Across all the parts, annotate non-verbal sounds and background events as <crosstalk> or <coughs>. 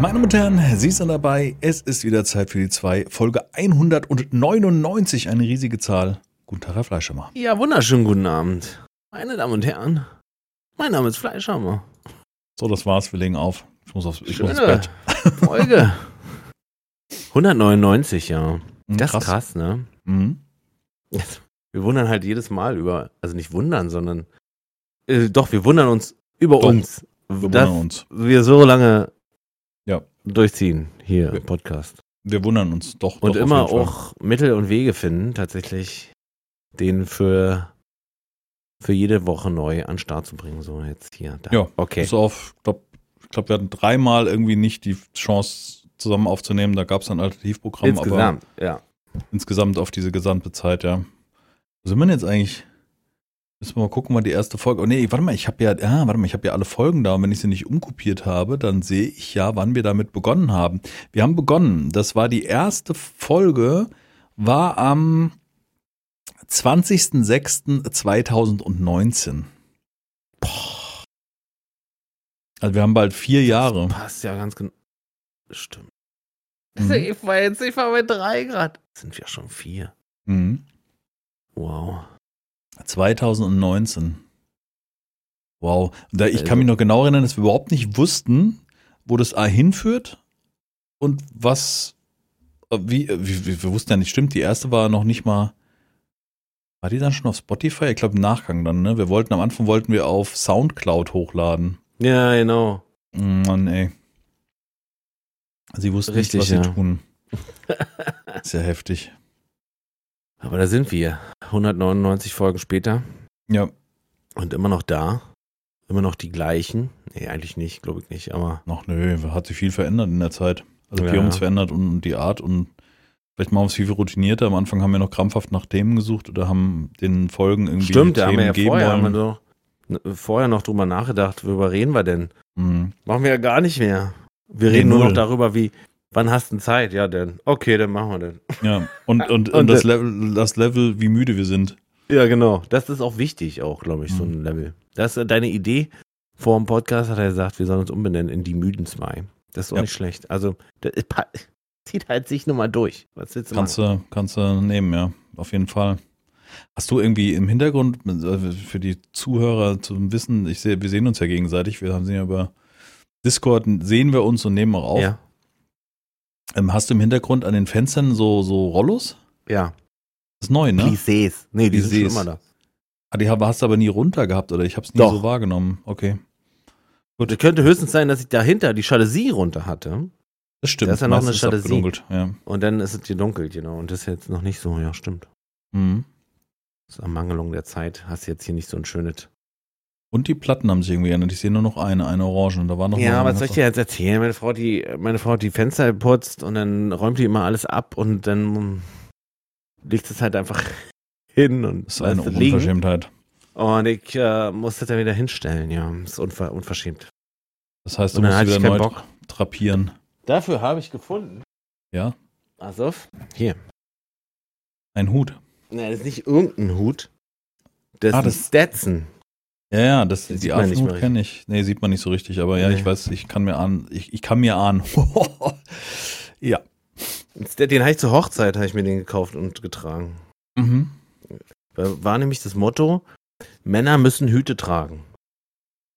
Meine Damen und Herren, Sie sind dabei. Es ist wieder Zeit für die zwei. Folge 199, eine riesige Zahl. Guten Tag, Herr Fleischhammer. Ja, wunderschönen guten Abend. Meine Damen und Herren, mein Name ist Fleischhammer. So, das war's. Wir legen auf. Ich muss aufs, ich muss ins Schöne Bett. <laughs> Folge. 199, ja. Mhm, Das krass. ist krass, ne? Mhm. Wir wundern halt jedes Mal über, also nicht wundern, sondern äh, doch, wir wundern uns über Doch, uns, Wir wundern uns. wir so lange. Durchziehen hier im Podcast. Wir wundern uns. Doch, Und doch, immer auch Mittel und Wege finden, tatsächlich den für, für jede Woche neu an den Start zu bringen. So jetzt hier. Da. Ja, okay. Bis auf, ich glaube, ich glaub, wir hatten dreimal irgendwie nicht die Chance, zusammen aufzunehmen. Da gab es ein Alternativprogramm, aber Insgesamt, ja. insgesamt auf diese gesamte Zeit, ja. Wo sind wir denn jetzt eigentlich? Müssen wir mal gucken, mal die erste Folge. Oh nee, warte mal, ich habe ja, ah, warte mal, ich habe ja alle Folgen da und wenn ich sie nicht umkopiert habe, dann sehe ich ja, wann wir damit begonnen haben. Wir haben begonnen. Das war die erste Folge, war am 20.06.2019. Boah. Also wir haben bald vier Jahre. Passt ja ganz genau. Stimmt. Mhm. <laughs> Ich war jetzt, ich war bei drei Grad. Sind wir schon vier. Mhm. Wow. 2019. Wow. Da, ich Also- kann mich noch genau erinnern, dass wir überhaupt nicht wussten, wo das A hinführt und was, wie, wie, wir wussten ja nicht, stimmt, die erste war noch nicht mal, war die dann schon auf Spotify? Ich glaube im Nachgang dann, ne? Wir wollten, am Anfang wollten wir auf Soundcloud hochladen. Ja, genau. Mm, Mann, ey. Sie wussten Richtig, nicht, was sie ja. tun. <laughs> Sehr heftig. Aber da sind wir. 199 Folgen später. Ja, Und immer noch da. Immer noch die gleichen. Nee, eigentlich nicht, glaube ich nicht. Aber Ach nö, hat sich viel verändert in der Zeit. Also wir Ja. haben uns verändert und, die Art und vielleicht machen wir es viel, viel routinierter. Am Anfang haben wir noch krampfhaft nach Themen gesucht oder haben den Folgen irgendwie stimmt, da haben wir ja vorher, haben wir ne, vorher noch drüber nachgedacht. Worüber reden wir denn? Mhm. Machen wir ja gar nicht mehr. Wir Nee, reden nur null. noch darüber, wie, wann hast du Zeit? Ja, denn. Okay, dann machen wir denn. Ja, und, <laughs> und, und, Und das, Level, das Level, wie müde wir sind. Ja, genau. Das ist auch wichtig, auch, glaube ich, so Mhm. ein Level. Das ist deine Idee. Vor dem Podcast hat er gesagt, wir sollen uns umbenennen in die müden zwei. Das ist auch Ja. nicht schlecht. Also, das <laughs> zieht halt sich nur mal durch. Was willst du Kannst machen? du, kannst du nehmen, ja, auf jeden Fall. Hast du irgendwie im Hintergrund, äh, für die Zuhörer zum Wissen, ich sehe, wir sehen uns ja gegenseitig, wir haben sie ja über Discord, sehen wir uns und nehmen auch auf. Ja. Ähm, hast du im Hintergrund an den Fenstern so, so Rollos? Ja. Das ist neu, ne? Plissés. Nee, die sind schon Plissés. immer da. Ah, die hast du aber nie runter gehabt, oder? Ich habe es nie Doch. so wahrgenommen. Okay. Es könnte höchstens sein, dass ich dahinter die Jalousie runter hatte. Das stimmt. Da ist ja noch eine Meistens ist Jalousie. Ja. Und dann ist es gedunkelt, genau. Und das ist jetzt noch nicht so. Ja, stimmt. Mhm. Das ist Ermangelung der Zeit. Hast jetzt hier nicht so ein schönes. Und die Platten haben sich irgendwie geändert. Ich sehe nur noch eine, eine Orange. Und da war noch Ja, eine was soll ich dir jetzt erzählen? Meine Frau, die, meine Frau hat die Fenster putzt und dann räumt die immer alles ab und dann legt es halt einfach <laughs> hin und Das ist eine es liegen. Unverschämtheit. Und ich äh, muss das dann wieder hinstellen, ja. Das ist unver unverschämt. Das heißt, du musst wieder neu Bock. drapieren. Dafür habe ich gefunden. Ja, Also, hier. ein Hut. Nein, das ist nicht irgendein Hut. Das Ah, ist das- Stetson. Ja, ja, das, Den die Hut kenne ich. Nee, sieht man nicht so richtig. Aber ja, Nee. ich weiß, ich kann mir ahnen. Ich, ich kann mir ahnen. <laughs> ja. Den habe ich zur Hochzeit, habe ich mir den gekauft und getragen. Mhm. Da war nämlich das Motto, Männer müssen Hüte tragen.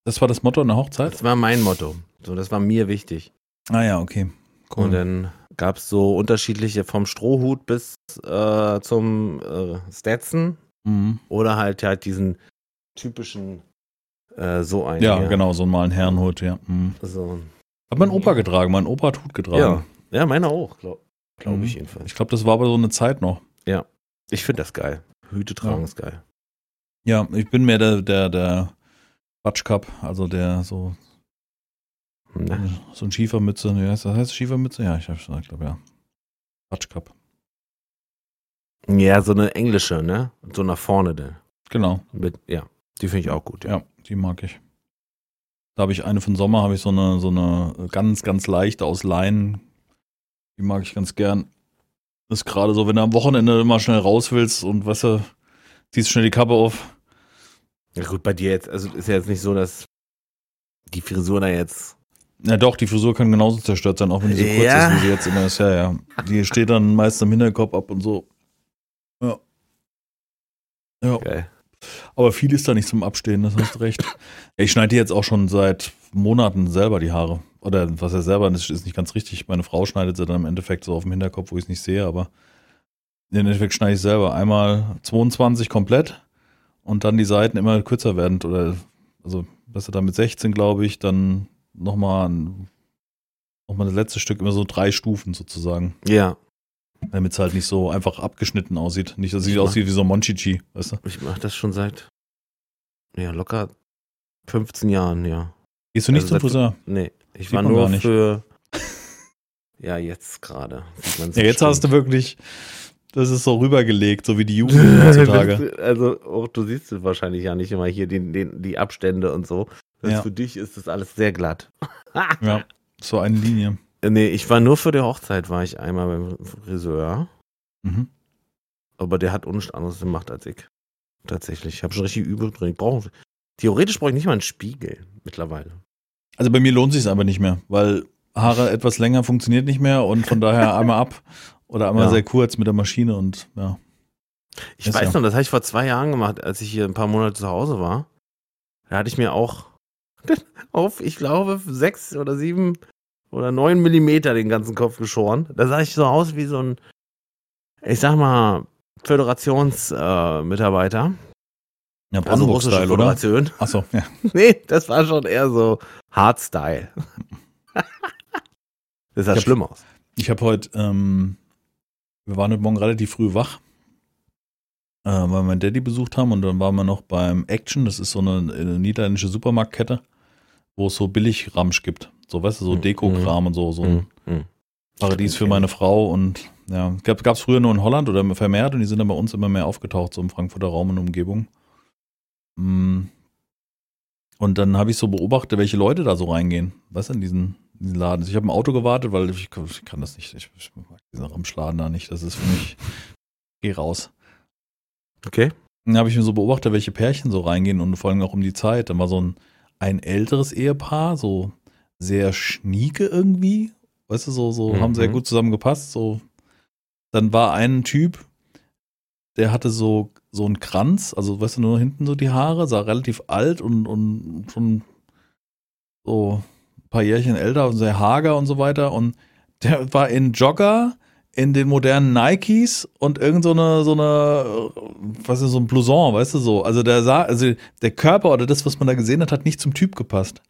Das war das Motto an der Hochzeit? Das war mein Motto. So, das war mir wichtig. Ah ja, okay. Cool. Und dann gab es so unterschiedliche vom Strohhut bis äh, zum äh, Stetson mhm. oder halt halt diesen typischen äh, so ein. Ja, genau, so mal ein Herrenhut, ja. Mhm. So. Hat mein Opa getragen, mein Opa hat Hut getragen. Ja, ja, meiner auch, glaube glaub Mhm. ich jedenfalls. Ich glaube, das war aber so eine Zeit noch. Ich finde das geil. Hüte tragen Ja. ist geil. Ja, ich bin mehr der, der, der Quatschkap, also der so, Na, so ein Schiefermütze. Wie heißt das? Heißt Schiefermütze? Ja, ich, hab- ich glaube, ja. Quatschkap. Ja, so eine englische, ne? So nach vorne denn. Genau. Mit, ja, die finde ich auch gut. Ja, die mag ich. Da habe ich eine von Sommer, habe ich so eine, so eine ganz, ganz leichte aus Leinen. Die mag ich ganz gern. Ist gerade so, wenn du am Wochenende immer schnell raus willst und weißt du, ziehst schnell die Kappe auf. Ja, gut, bei dir jetzt, also ist ja jetzt nicht so, dass die Frisur da jetzt Ja, doch, die Frisur kann genauso zerstört sein, auch wenn die so kurz Ja. ist, wie sie jetzt immer ist. Ja, ja. Die steht dann meist am Hinterkopf ab und so. Ja. Ja. Geil. Aber viel ist da nicht zum Abstehen, das hast du recht. <laughs> Ich schneide jetzt auch schon seit Monaten selber die Haare. Oder was er selber, das ist nicht ganz richtig. Meine Frau schneidet sie dann im Endeffekt so auf dem Hinterkopf, wo ich es nicht sehe, aber im Endeffekt schneide ich selber. Einmal 22 komplett und dann die Seiten immer kürzer werdend. Oder also, was dann mit 16, glaube ich, dann nochmal noch mal das letzte Stück immer so drei Stufen sozusagen. Ja, Damit es halt nicht so einfach abgeschnitten aussieht. Nicht, dass es aussieht wie so ein Monchichi, weißt du? ich mache das schon seit ja, locker 15 Jahren, ja. Gehst du nicht Also zum Friseur? Nee, ich Sieht war nur für <laughs> Ja, jetzt gerade. Ja, jetzt bestimmt. hast du wirklich, das ist so rübergelegt, so wie die Jugend heutzutage. <laughs> also auch du siehst wahrscheinlich ja nicht immer hier den, den, die Abstände und so. Ja. Für dich ist das alles sehr glatt. <laughs> ja, so eine Linie. Nee, ich war nur für die Hochzeit, war ich einmal beim Friseur. Mhm. Aber der hat uns anderes gemacht als ich. Tatsächlich. Ich habe schon richtig übel drin. Ich brauch, theoretisch brauche ich nicht mal einen Spiegel mittlerweile. Also bei mir lohnt sich aber nicht mehr, weil Haare etwas länger funktioniert nicht mehr und von daher <laughs> einmal ab oder einmal Ja. sehr kurz mit der Maschine und ja. Ich Ist weiß ja. noch, das habe ich vor zwei Jahren gemacht, als ich hier ein paar Monate zu Hause war. Da hatte ich mir auch <laughs> auf, ich glaube, sechs oder sieben oder neun Millimeter den ganzen Kopf geschoren. Da sah ich so aus wie so ein, ich sag mal, Föderationsmitarbeiter. Äh. Ja, also russische oder? Föderation. Achso, ja. <laughs> Nee, das war schon eher so Hardstyle. <laughs> das sah Ich hab- schlimm aus. Ich habe heute, ähm, wir waren heute Morgen relativ früh wach, äh, weil wir meinen Daddy besucht haben und dann waren wir noch beim Action, das ist so eine, eine niederländische Supermarktkette, wo es so billig Ramsch gibt. So, weißt du, so Mhm. Deko-Kram und so, so ein Hm, hm. Paradies für meine Frau und ja, gab es früher nur in Holland oder vermehrt und die sind dann bei uns immer mehr aufgetaucht, so im Frankfurter Raum und Umgebung. Mm. Und dann habe ich so beobachtet, welche Leute da so reingehen, weißt du, in diesen, in diesen Laden. Ich habe im Auto gewartet, weil ich, ich kann das nicht, ich, ich mag diesen Ramschladen da nicht, das ist für mich, <laughs> geh raus. Okay. Dann habe ich mir so beobachtet, welche Pärchen so reingehen und vor allem auch um die Zeit. Dann war so ein, ein älteres Ehepaar, so sehr schnieke irgendwie. Weißt du, so, so Mhm. haben sehr gut zusammengepasst. So. Dann war ein Typ, der hatte so, so einen Kranz, also weißt du, nur hinten so die Haare, sah relativ alt und, und schon so ein paar Jährchen älter und sehr hager und so weiter. Und der war in Jogger, in den modernen Nikes und irgend so eine, so eine, was ist so ein Blouson, weißt du so. Also der sah, also der Körper oder das, was man da gesehen hat, hat nicht zum Typ gepasst.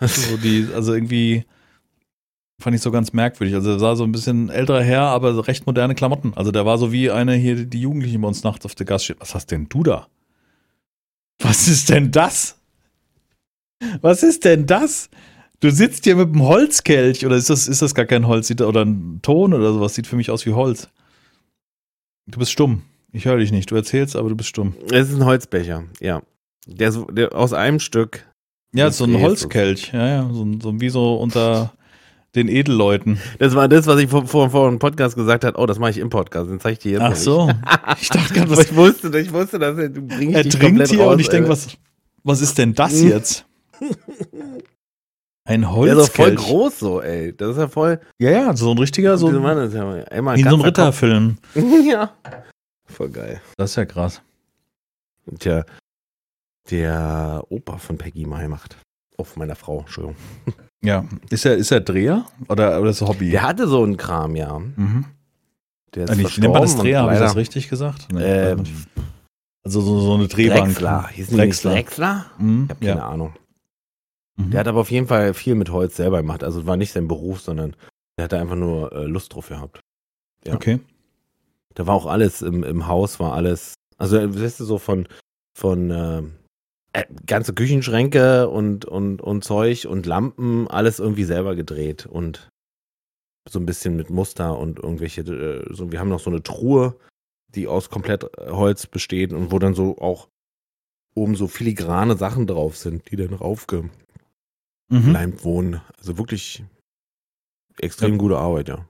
Weißt die, also irgendwie fand ich so ganz merkwürdig. Also er sah so ein bisschen älterer her, aber recht moderne Klamotten. Also der war so wie eine hier, die Jugendlichen bei uns nachts auf der Gas steht. Was hast denn du da? Was ist denn das? Was ist denn das? Du sitzt hier mit einem Holzkelch oder ist das, ist das gar kein Holz Sieht- oder ein Ton oder sowas? Sieht für mich aus wie Holz. Du bist stumm. Ich höre dich nicht. Du erzählst, aber du bist stumm. Es ist ein Holzbecher, ja. Der, so- der aus einem Stück. Ja, so ein ist Holzkelch. Ja, ja. So, so wie so unter den Edelleuten. Das war das, was ich vor, vor, vor dem Podcast gesagt habe. Oh, das mache ich im Podcast. Den zeige ich dir jetzt Ach so. Ich dachte gerade, <laughs> was Ich wusste, ich wusste, dass er, du bringst er trinkt hier raus, und ich denke, was, was ist denn das <laughs> jetzt? Ein Der ist voll Holzkelch. groß so, ey. Das ist ja voll. Ja, ja, so ein richtiger, so wie Mann ist ja einmal in so einem ganzer Ritterfilm. <laughs> Ja. Voll geil. Das ist ja krass. Und der, der Opa von Peggy mal macht. Auf meiner Frau, Entschuldigung. Ja. Ist er, ist er Dreher oder, oder ist er Hobby? Der hatte so einen Kram, ja. Mhm. Der ist nicht, nennt man das Dreher? Habe ich das richtig gesagt? Nee, Ähm, also so, so eine Drehbank. Drechsler. Hieß Drechsler. Drechsler? Mhm. Ich habe keine Ja. Ahnung. Mhm. Der hat aber auf jeden Fall viel mit Holz selber gemacht. Also es war nicht sein Beruf, sondern der hatte einfach nur äh, Lust drauf gehabt. ja. Okay. Da war auch alles im, im Haus, war alles. Also äh, weißt du, so von, von äh, äh, ganze Küchenschränke und, und, und Zeug und Lampen, alles irgendwie selber gedreht und so ein bisschen mit Muster und irgendwelche, äh, so, wir haben noch so eine Truhe, die aus komplett äh, Holz besteht und wo dann so auch oben so filigrane Sachen drauf sind, die dann raufge Mhm. bleibt wohnen. Also wirklich extrem Ja. gute Arbeit, ja.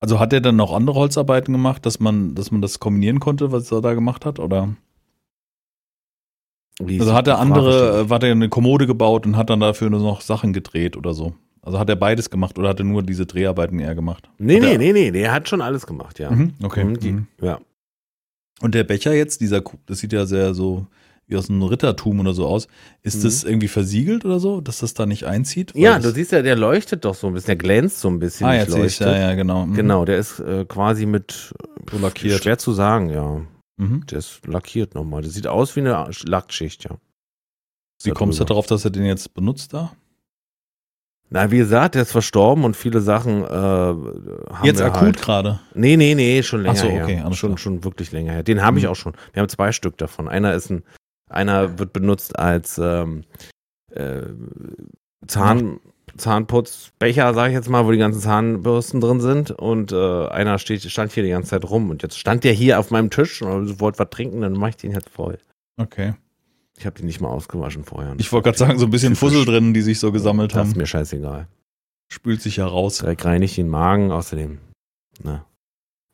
Also hat er dann noch andere Holzarbeiten gemacht, dass man, dass man das kombinieren konnte, was er da gemacht hat? Oder? Wie Also hat er andere, verstanden? äh, hat er eine Kommode gebaut und hat dann dafür nur noch Sachen gedreht oder so? Also hat er beides gemacht oder hat er nur diese Dreharbeiten eher gemacht? Nee, Hat nee, er- nee, nee, der hat schon alles gemacht, ja. Mhm, okay. Mhm, die, Mhm. Ja. Und der Becher jetzt, dieser, das sieht ja sehr so aus einem Rittertum oder so aus. Ist Mhm. das irgendwie versiegelt oder so, dass das da nicht einzieht? Ja, du siehst ja, der leuchtet doch so ein bisschen, der glänzt so ein bisschen. Ah, jetzt sehe ich, ja, ja, genau. Mhm. Genau, der ist äh, quasi mit So lackiert. Schwer zu sagen, ja. Mhm. Der ist lackiert nochmal. Das sieht aus wie eine Lackschicht, ja. Wie Da kommst du darauf, dass er den jetzt benutzt da? Na, wie gesagt, der ist verstorben und viele Sachen äh, haben jetzt akut Halt. gerade. Nee, nee, nee, schon länger Ach so, her. okay, alles schon, klar. schon wirklich länger her. Den habe ich Mhm. auch schon. Wir haben zwei Stück davon. Einer ist ein, einer wird benutzt als ähm, äh, Zahn, Zahnputzbecher, sage ich jetzt mal, wo die ganzen Zahnbürsten drin sind. Und äh, einer steht, stand hier die ganze Zeit rum. Und jetzt stand der hier auf meinem Tisch und wollte was trinken, dann mache ich den jetzt voll. Okay. Ich habe den nicht mal ausgewaschen vorher. Ich wollte gerade sagen, so ein bisschen. Fussel drin, die sich so gesammelt Das ist haben. mir scheißegal. Spült sich ja raus. Dreck reinigt den Magen, außerdem. Na.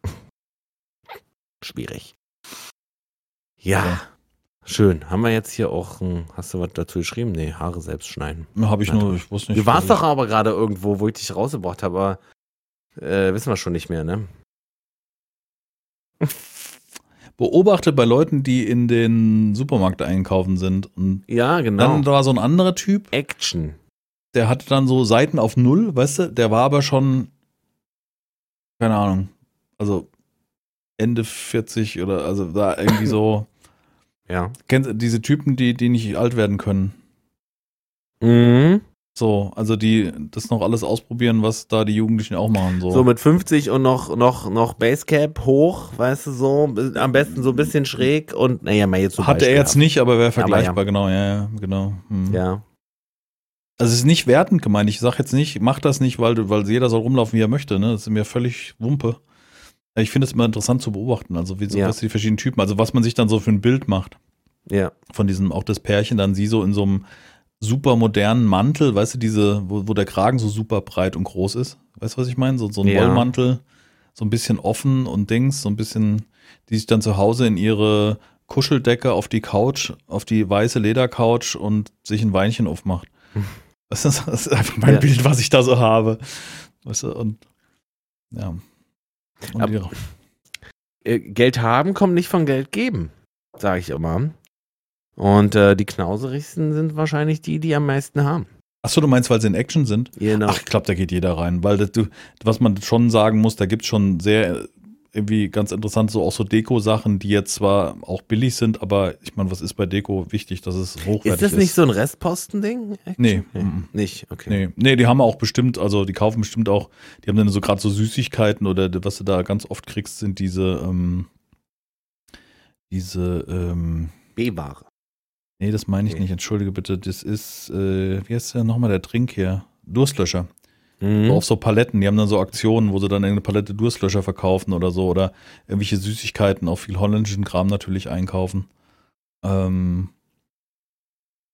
<laughs> Schwierig. Ja. Ja. Schön. Haben wir jetzt hier auch, ein, hast du was dazu geschrieben? Nee, Haare selbst schneiden. Habe ich Na nur, ich wusste nicht. Du warst doch aber gerade irgendwo, wo ich dich rausgebracht habe, aber äh, wissen wir schon nicht mehr, ne? <laughs> beobachte bei Leuten, die in den Supermarkt einkaufen sind. Und Ja, genau. dann war so ein anderer Typ, Action. der hatte dann so Seiten auf Null, weißt du, der war aber schon, keine Ahnung, also Ende 40 oder also da irgendwie so, <laughs> Ja. kennst du diese Typen, die, die nicht alt werden können? Mhm. So, also die das noch alles ausprobieren, was da die Jugendlichen auch machen. So, So mit 50 und noch, noch, noch Basecap hoch, weißt du so, am besten so ein bisschen schräg und, naja, mal jetzt so Hatte er jetzt beispielhaft. nicht, aber wäre Aber vergleichbar, genau, ja, ja, genau. Hm. Ja. Also es ist nicht wertend gemeint. Ich sag jetzt nicht, mach das nicht, weil, weil jeder soll rumlaufen, wie er möchte. Ne? Das ist mir völlig Wumpe. Ich finde es immer interessant zu beobachten, also wie so Ja. was die verschiedenen Typen, also was man sich dann so für ein Bild macht Ja. von diesem, auch das Pärchen, dann sie so in so einem super modernen Mantel, weißt du, diese, wo, wo der Kragen so super breit und groß ist. Weißt du, was ich meine? So, so ein Ja. Wollmantel, so ein bisschen offen und Dings, so ein bisschen, die sich dann zu Hause in ihre Kuscheldecke auf die Couch, auf die weiße Ledercouch und sich ein Weinchen aufmacht. <laughs> Das ist, das ist einfach mein Ja. Bild, was ich da so habe. Weißt du, und ja. Und Ab- ihre, Äh, Geld haben kommt nicht von Geld geben, sage ich immer. Und äh, die Knauserigsten sind wahrscheinlich die, die am meisten haben. achso, du meinst, weil sie in Action sind? Genau. Ach, ich glaube, da geht jeder rein, weil das, du, was man schon sagen muss, da gibt es schon sehr irgendwie ganz interessant, so auch so Deko-Sachen, die jetzt zwar auch billig sind, aber ich meine, was ist bei Deko wichtig, dass es hochwertig ist? ist das nicht so ein Restposten-Ding? Nee. nee. Nicht, okay. Nee, nee, die haben auch bestimmt, also die kaufen bestimmt auch, die haben dann so gerade so Süßigkeiten oder was du da ganz oft kriegst, sind diese, ähm, diese, ähm, B-Ware. nee, das meine ich Okay. nicht, entschuldige bitte, das ist, äh, wie heißt der nochmal, der Trink hier? Durstlöscher. Mhm. So auf so Paletten, die haben dann so Aktionen, wo sie dann eine Palette Durstlöscher verkaufen oder so oder irgendwelche Süßigkeiten, auch viel holländischen Kram natürlich einkaufen. Ähm,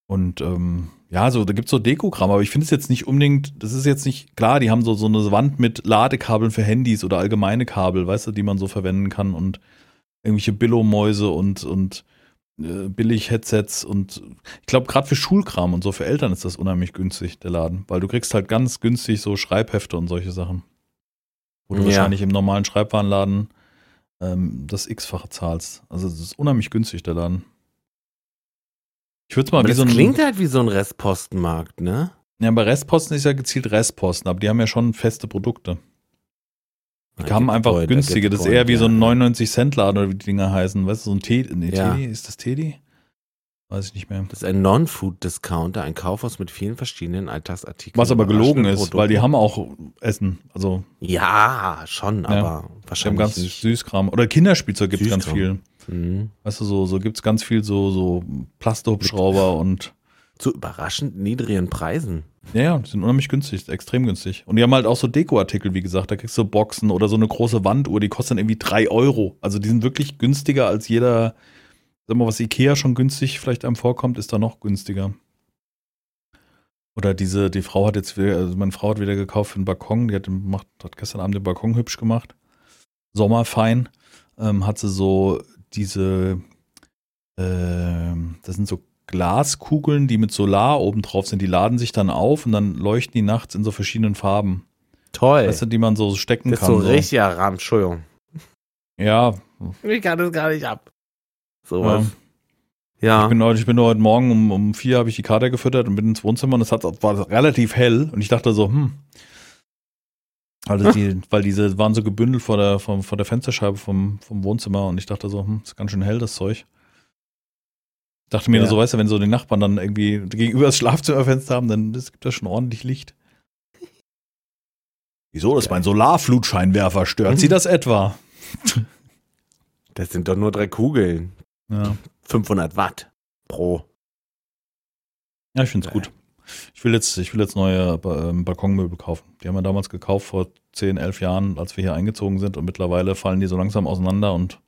und ähm, ja, so, da gibt's so Dekokram, aber ich finde es jetzt nicht unbedingt, das ist jetzt nicht, klar, die haben so, so eine Wand mit Ladekabeln für Handys oder allgemeine Kabel, weißt du, die man so verwenden kann und irgendwelche Billo-Mäuse und, und äh, Billig-Headsets und ich glaube, gerade für Schulkram und so für Eltern ist das unheimlich günstig, der Laden, weil du kriegst halt ganz günstig so Schreibhefte und solche Sachen. Wo du Ja. wahrscheinlich im normalen Schreibwarenladen ähm, das X-fache zahlst. Also das ist unheimlich günstig, der Laden. Ich würde es mal Aber wie das so ein. klingt halt wie so ein Restpostenmarkt, ne? Ja, bei Restposten ist ja gezielt Restposten, aber die haben ja schon feste Produkte. Die kamen einfach point, günstige. Das ist eher wie so ein 99-Cent-Laden oder wie die Dinger heißen. Weißt du, so ein Teddy. Nee, Ja. Teddy? Ist das Teddy? Weiß ich nicht mehr. Das ist ein Non-Food-Discounter, ein Kaufhaus mit vielen verschiedenen Alltagsartikeln. Was aber gelogen ist, Produkten. weil die haben auch Essen. Also, Ja, schon, Ja. aber die haben wahrscheinlich ganz nicht. Süßkram. Oder Kinderspielzeug gibt es ganz viel. Mhm. Weißt du, so, so gibt es ganz viel so, so Plasthubschrauber und. Zu überraschend niedrigen Preisen. Ja, ja, die sind unheimlich günstig, extrem günstig. Und die haben halt auch so Dekoartikel, wie gesagt. Da kriegst du Boxen oder so eine große Wanduhr, die kostet dann irgendwie drei Euro. Also die sind wirklich günstiger als jeder, sag mal, was Ikea schon günstig vielleicht einem vorkommt, ist da noch günstiger. Oder diese, die Frau hat jetzt also meine Frau hat wieder gekauft für den Balkon, die hat, gemacht, hat gestern Abend den Balkon hübsch gemacht. Sommerfein. Ähm, hat sie so diese, ähm, das sind so Glaskugeln, die mit Solar oben drauf sind, die laden sich dann auf und dann leuchten die nachts in so verschiedenen Farben. Toll. Weißt du, die man so stecken das ist kann. so richtiger Rahmen, Entschuldigung. Ja, Ich kann das gar nicht ab. ja. Sowas. Ich Ja. bin, heute, ich bin heute Morgen um, um vier habe ich die Kater gefüttert und bin ins Wohnzimmer und es hat, war relativ hell und ich dachte so, hm. Also die, <laughs> weil diese waren so gebündelt vor der, vor, vor der Fensterscheibe vom, vom Wohnzimmer und ich dachte so, hm, ist ganz schön hell, das Zeug. Dachte mir Ja. nur so, weißt du, wenn so die Nachbarn dann irgendwie gegenüber das Schlafzimmerfenster haben, dann das gibt das schon ordentlich Licht. Wieso? Das ist mein Solarflutscheinwerfer. Stört Sie das etwa? Das sind doch nur drei Kugeln. Ja, 500 Watt pro. ja ich finde es gut. Ich will jetzt, ich will jetzt neue ähm, Balkonmöbel kaufen. Die haben wir damals gekauft vor 10, 11 Jahren, als wir hier eingezogen sind und mittlerweile fallen die so langsam auseinander und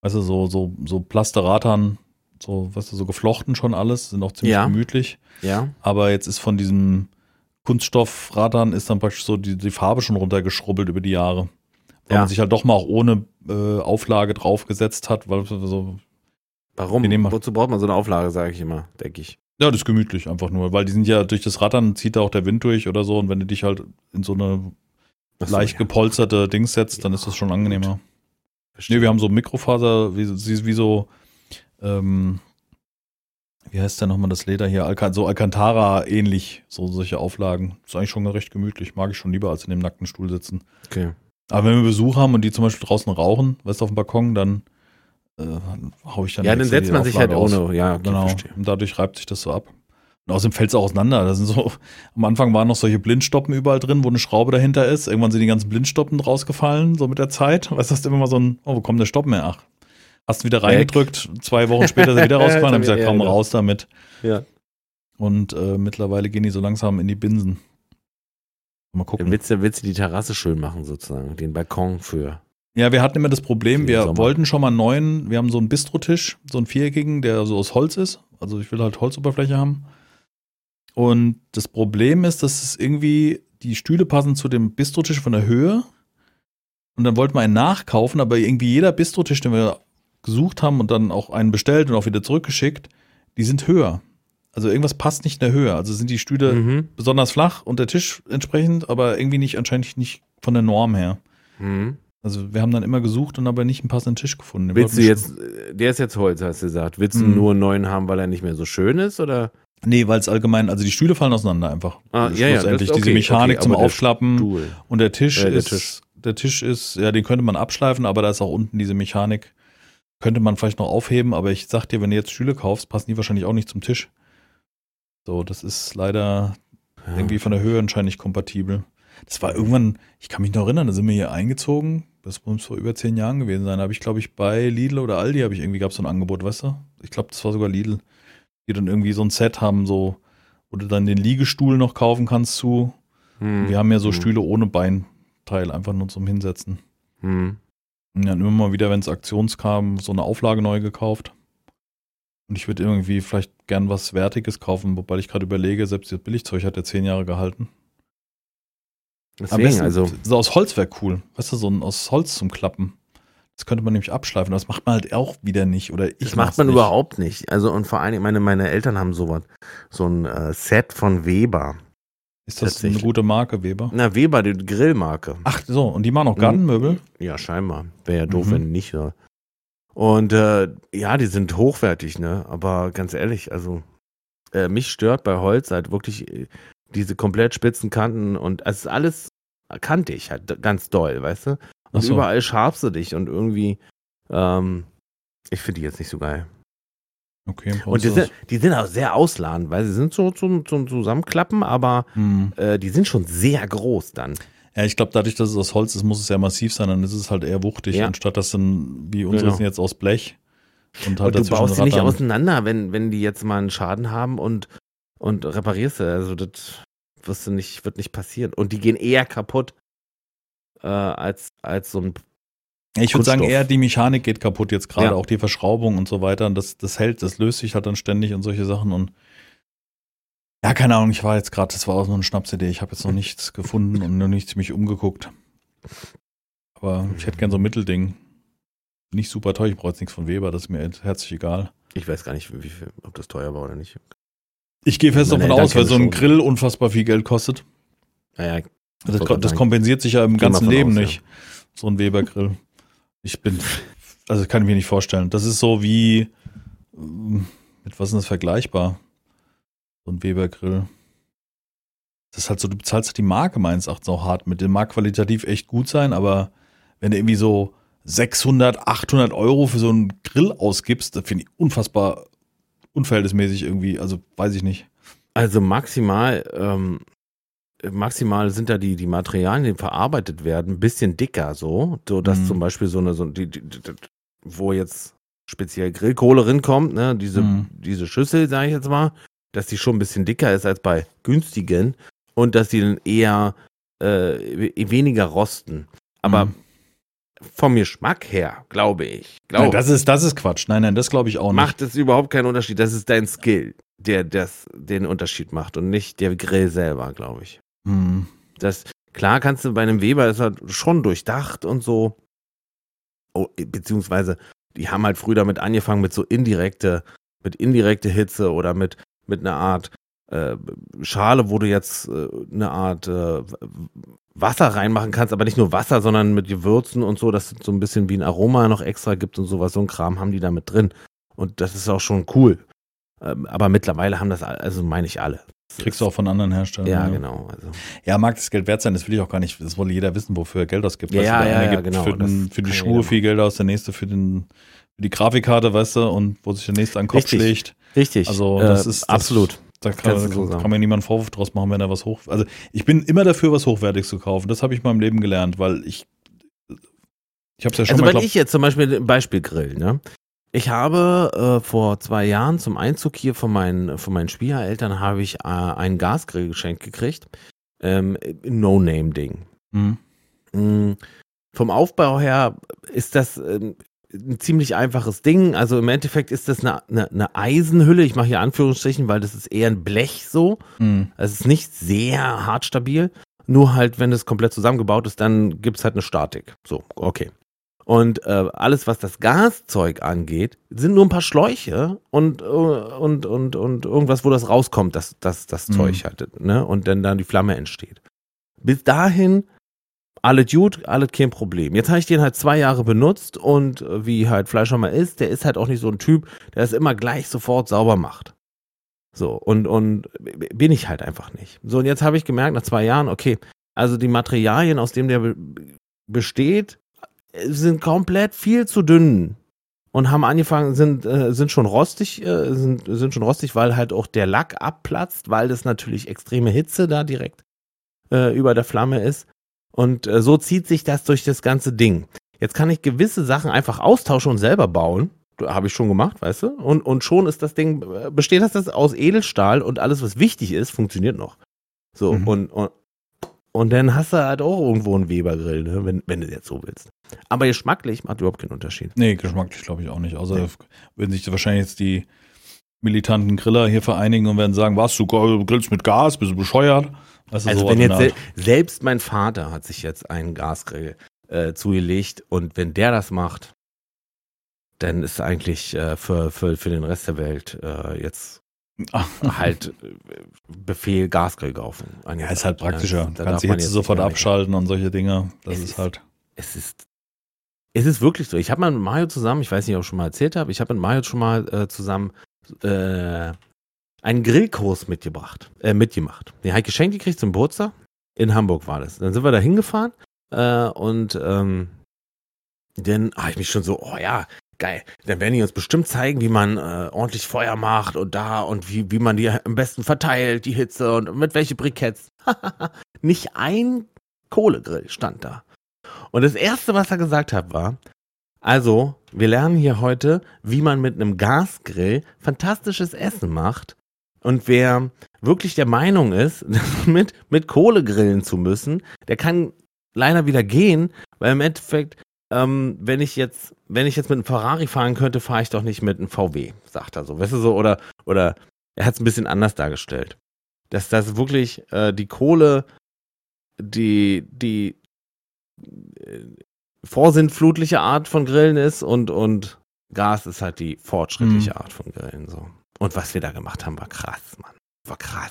weißt du, so, so, so Plasteratan, so, weißt du, so geflochten schon alles, sind auch ziemlich Ja. gemütlich. Ja. Aber jetzt ist von diesem Kunststoffradern ist dann praktisch so die, die Farbe schon runtergeschrubbelt über die Jahre. Weil Ja. man sich halt doch mal auch ohne äh, Auflage draufgesetzt hat, weil so, Warum? Wozu braucht man so eine Auflage, sage ich immer, denke ich. ja, das ist gemütlich einfach nur, weil die sind ja durch das Rattern zieht da auch der Wind durch oder so und wenn du dich halt in so eine so, leicht ja. gepolsterte Dings setzt, dann ist das schon angenehmer. Verstehe. Nee, wir haben so Mikrofaser, wie, wie so, ähm, wie heißt denn nochmal das Leder hier? Alca so Alcantara ähnlich, so solche Auflagen. Ist eigentlich schon recht gemütlich. Mag ich schon lieber, als in dem nackten Stuhl sitzen. Okay. Aber wenn wir Besuch haben und die zum Beispiel draußen rauchen, weißt du, auf dem Balkon, dann äh, hau ich dann Ja, dann setzt man sich halt aus. ohne. Ja, okay, Genau. verstehe. Und dadurch reibt sich das so ab. Und außerdem fällt es auch auseinander. Da sind so, <laughs> am Anfang waren noch solche Blindstoppen überall drin, wo eine Schraube dahinter ist. Irgendwann sind die ganzen Blindstoppen rausgefallen, so mit der Zeit. Weißt du, hast immer mal so ein, oh, wo kommt der Stopp mehr? Ach. Hast du wieder reingedrückt, zwei Wochen später ist er wieder <laughs> rausgefallen, dann hab ich gesagt, Ja, komm genau. raus damit. Ja. Und äh, mittlerweile gehen die so langsam in die Binsen. Mal Dann gucken. willst du, willst du die Terrasse schön machen, sozusagen. Den Balkon für. Ja, wir hatten immer das Problem, wir Sommer. wollten schon mal einen neuen, wir haben so einen Bistrotisch, so einen viereckigen, der so aus Holz ist. Also ich will halt Holzoberfläche haben. Und das Problem ist, dass es irgendwie, die Stühle passen zu dem Bistrotisch von der Höhe. Und dann wollten wir einen nachkaufen, aber irgendwie jeder Bistrotisch, den wir gesucht haben und dann auch einen bestellt und auch wieder zurückgeschickt, die sind höher. Also irgendwas passt nicht in der Höhe. Also sind die Stühle Mhm. besonders flach und der Tisch entsprechend, aber irgendwie nicht, anscheinend nicht von der Norm her. Mhm. Also wir haben dann immer gesucht und aber nicht einen passenden Tisch gefunden. Den Willst du jetzt, äh, der ist jetzt Holz, hast du gesagt. Willst du Mhm. nur einen neuen haben, weil er nicht mehr so schön ist? Oder? Nee, weil es allgemein, also die Stühle fallen auseinander einfach. Ah, ja, ja, das- okay, Diese Mechanik okay, zum aber der und der Tisch Äh, der ist, Tisch. der Tisch ist, ja, den könnte man abschleifen, aber da ist auch unten diese Mechanik. Könnte man vielleicht noch aufheben, aber ich sag dir, wenn du jetzt Stühle kaufst, passen die wahrscheinlich auch nicht zum Tisch. So, das ist leider Ja. irgendwie von der Höhe anscheinend nicht kompatibel. Das war irgendwann, ich kann mich noch erinnern, da sind wir hier eingezogen, das muss vor über zehn Jahren gewesen sein, da habe ich, glaube ich, bei Lidl oder Aldi habe ich irgendwie, gab es so ein Angebot, weißt du? Ich glaube, das war sogar Lidl, die dann irgendwie so ein Set haben, so, wo du dann den Liegestuhl noch kaufen kannst zu. Hm. Wir haben ja so Hm. Stühle ohne Beinteil, einfach nur zum Hinsetzen. Hm. Und dann immer mal wieder, wenn es Aktions kam, so eine Auflage neu gekauft. Und ich würde irgendwie vielleicht gern was Wertiges kaufen, wobei ich gerade überlege, selbst das Billigzeug hat ja zehn Jahre gehalten. Am Deswegen, besten, also. so aus Holz wäre cool. Weißt du, so ein aus Holz zum Klappen. Das könnte man nämlich abschleifen. Das macht man halt auch wieder nicht. Oder ich Das macht man nicht. überhaupt nicht. Also und vor allem, meine, meine Eltern haben sowas. So ein äh, Set von Weber. Ist das eine gute Marke, Weber? Na, Weber, die Grillmarke. Ach so, und die machen auch. Gartenmöbel? Ja, scheinbar. Wäre ja doof, Mhm. wenn nicht. Ja. Und äh, ja, die sind hochwertig, ne? Aber ganz ehrlich, also äh, mich stört bei Holz halt wirklich äh, diese komplett spitzen Kanten und es ist alles kantig, halt ganz doll, weißt du? Und so. überall scharfst du dich und irgendwie, ähm, ich finde die jetzt nicht so geil. Okay. Und die sind, die sind auch sehr ausladend, weil sie sind so zum, zum Zusammenklappen, aber Hm. äh, die sind schon sehr groß dann. Ja, ich glaube, dadurch, dass es aus Holz ist, muss es ja massiv sein, dann ist es halt eher wuchtig, Ja. anstatt dass dann, wie unsere Genau. sind jetzt aus Blech. Und halt und du baust sie nicht auseinander, wenn, wenn die jetzt mal einen Schaden haben und, und reparierst sie. Also das wirst du nicht, wird nicht passieren. Und die gehen eher kaputt äh, als, als so ein. Ich würde sagen, eher die Mechanik geht kaputt jetzt gerade, Ja. auch die Verschraubung und so weiter. Und das, das hält, das löst sich halt dann ständig und solche Sachen. Und ja, keine Ahnung, ich war jetzt gerade, das war auch so eine Schnapsidee. Ich habe jetzt noch <laughs> nichts gefunden und noch nichts mich umgeguckt. Aber ich hätte gern so ein Mittelding. Nicht super teuer, ich brauche jetzt nichts von Weber, das ist mir herzlich egal. Ich weiß gar nicht, wie viel, ob das teuer war oder nicht. Ich gehe fest davon aus, weil so ein. Grill unfassbar viel Geld kostet. Naja, Das, das kompensiert sich ja im ganzen Leben aus, ja. nicht. So ein Weber-Grill. Ich bin, also kann ich mir nicht vorstellen. Das ist so wie, ähm, mit was ist das vergleichbar? So ein Weber-Grill. Das ist halt so, du bezahlst halt die Marke meines Erachtens auch hart mit. Der mag qualitativ echt gut sein, aber wenn du irgendwie so 600, 800 Euro für so einen Grill ausgibst, das finde ich unfassbar unverhältnismäßig irgendwie. Also weiß ich nicht. Also maximal, ähm, maximal sind da die, die Materialien, die verarbeitet werden, ein bisschen dicker so, so dass Mhm. zum Beispiel so eine, so die, die, die, wo jetzt speziell Grillkohle rinkommt, ne, diese, Mhm. diese Schüssel, sage ich jetzt mal, dass die schon ein bisschen dicker ist als bei günstigen und dass die dann eher äh, we- weniger rosten. Aber Mhm. vom Geschmack her, glaube ich, Nein, glaube das ist, das ist Quatsch. Nein, nein, das glaube ich auch nicht. macht es überhaupt keinen Unterschied. Das ist dein Skill, der das den Unterschied macht und nicht der Grill selber, glaube ich. Hm. Das klar kannst du bei einem Weber ist halt schon durchdacht und so. Oh, beziehungsweise die haben halt früh damit angefangen mit so indirekte, mit indirekte Hitze oder mit mit einer Art äh, Schale, wo du jetzt äh, eine Art äh, Wasser reinmachen kannst, aber nicht nur Wasser, sondern mit Gewürzen und so, dass es so ein bisschen wie ein Aroma noch extra gibt und sowas. So ein Kram haben die da mit drin. Und das ist auch schon cool. Ähm, aber mittlerweile haben das, also meine ich alle. Kriegst du auch von anderen Herstellern. Ja, genau. Also. Ja, mag das Geld wert sein, das will ich auch gar nicht. Das wolle jeder wissen, wofür er Geld ausgibt. Ja, Weißt du, ja, der ja, eine ja, gibt genau, für, den, für die Schuhe viel Geld aus, der nächste für, den, für die Grafikkarte, weißt du, und wo sich der nächste an den Kopf Richtig. schlägt. Richtig. Also, das äh, ist- das- absolut. Da kann, so kann, mir niemand Vorwurf draus machen, wenn er was hoch. Also, ich bin immer dafür, was Hochwertiges zu kaufen. Das habe ich in meinem Leben gelernt, weil ich. Ich habe es ja schon Also mal wenn ich jetzt zum Beispiel Beispiel Grill, ne? Ich habe äh, vor zwei Jahren zum Einzug hier von meinen, von meinen Schwiegereltern habe ich äh, einen Gasgrill geschenkt gekriegt. Ähm, No-Name-Ding. Hm. Mm, Vom Aufbau her ist das ähm, ein ziemlich einfaches Ding. Also im Endeffekt ist das eine, eine, eine Eisenhülle. Ich mache hier Anführungsstrichen, weil das ist eher ein Blech so. Hm. Es ist nicht sehr hart stabil. Nur halt, wenn es komplett zusammengebaut ist, dann gibt es halt eine Statik. So, okay. Und äh, alles, was das Gaszeug angeht, sind nur ein paar Schläuche und, äh, und, und, und irgendwas, wo das rauskommt, das, das, das Mhm. Zeug halt, ne? Und dann, dann die Flamme entsteht. Bis dahin, alles gut, alles kein Problem. Jetzt habe ich den halt zwei Jahre benutzt und äh, wie halt Fleischer mal ist, der ist halt auch nicht so ein Typ, der es immer gleich sofort sauber macht. So, und, und bin ich halt einfach nicht. So, und jetzt habe ich gemerkt, nach zwei Jahren, okay, also die Materialien, aus denen der be besteht, sind komplett viel zu dünn. Und haben angefangen, sind, äh, sind schon rostig, äh, sind, sind schon rostig, weil halt auch der Lack abplatzt, weil das natürlich extreme Hitze da direkt äh, über der Flamme ist. Und äh, so zieht sich das durch das ganze Ding. Jetzt kann ich gewisse Sachen einfach austauschen und selber bauen. Habe ich schon gemacht, weißt du? Und, und schon ist das Ding, äh, besteht das, das aus Edelstahl und alles, was wichtig ist, funktioniert noch. So, Mhm. und, und, und dann hast du halt auch irgendwo einen Webergrill, ne? wenn, wenn du jetzt so willst. Aber geschmacklich macht überhaupt keinen Unterschied. Nee, geschmacklich glaube ich auch nicht. Außer Nee. würden sich wahrscheinlich jetzt die militanten Griller hier vereinigen und werden sagen, was, du grillst mit Gas, bist du bescheuert? Weißt du, Also so wenn jetzt sel selbst mein Vater hat sich jetzt einen Gasgrill äh, zugelegt und wenn der das macht, dann ist eigentlich äh, für, für, für den Rest der Welt äh, jetzt <laughs> halt äh, Befehl Gasgrill kaufen. Ja, ist halt praktischer. Ja, kannst die Hitze jetzt sofort abschalten und solche Dinge. Das ist ist- halt. Es ist, es ist wirklich so. Ich habe mal mit Mario zusammen, ich weiß nicht, ob ich schon mal erzählt habe, ich habe mit Mario schon mal äh, zusammen äh, einen Grillkurs mitgebracht, äh, mitgemacht. Den habe ich geschenkt gekriegt zum Geburtstag. In Hamburg war das. Dann sind wir da hingefahren äh, und ähm, dann habe ich mich schon so, oh ja, geil. Dann werden die uns bestimmt zeigen, wie man äh, ordentlich Feuer macht und da und wie, wie man die am besten verteilt, die Hitze und mit welche Briketts. <laughs> Nicht ein Kohlegrill stand da. Und das erste, was er gesagt hat, war, also, wir lernen hier heute, wie man mit einem Gasgrill fantastisches Essen macht. Und wer wirklich der Meinung ist, <laughs> mit, mit Kohle grillen zu müssen, der kann leider wieder gehen, weil im Endeffekt, ähm, wenn ich jetzt, wenn ich jetzt mit einem Ferrari fahren könnte, fahre ich doch nicht mit einem VW, sagt er so. Weißt du so, oder, oder er hat es ein bisschen anders dargestellt. Dass das wirklich äh, die Kohle, die, die vorsintflutliche Art von Grillen ist und, und Gas ist halt die fortschrittliche Mhm. Art von Grillen so. Und was wir da gemacht haben, war krass, Mann. War krass.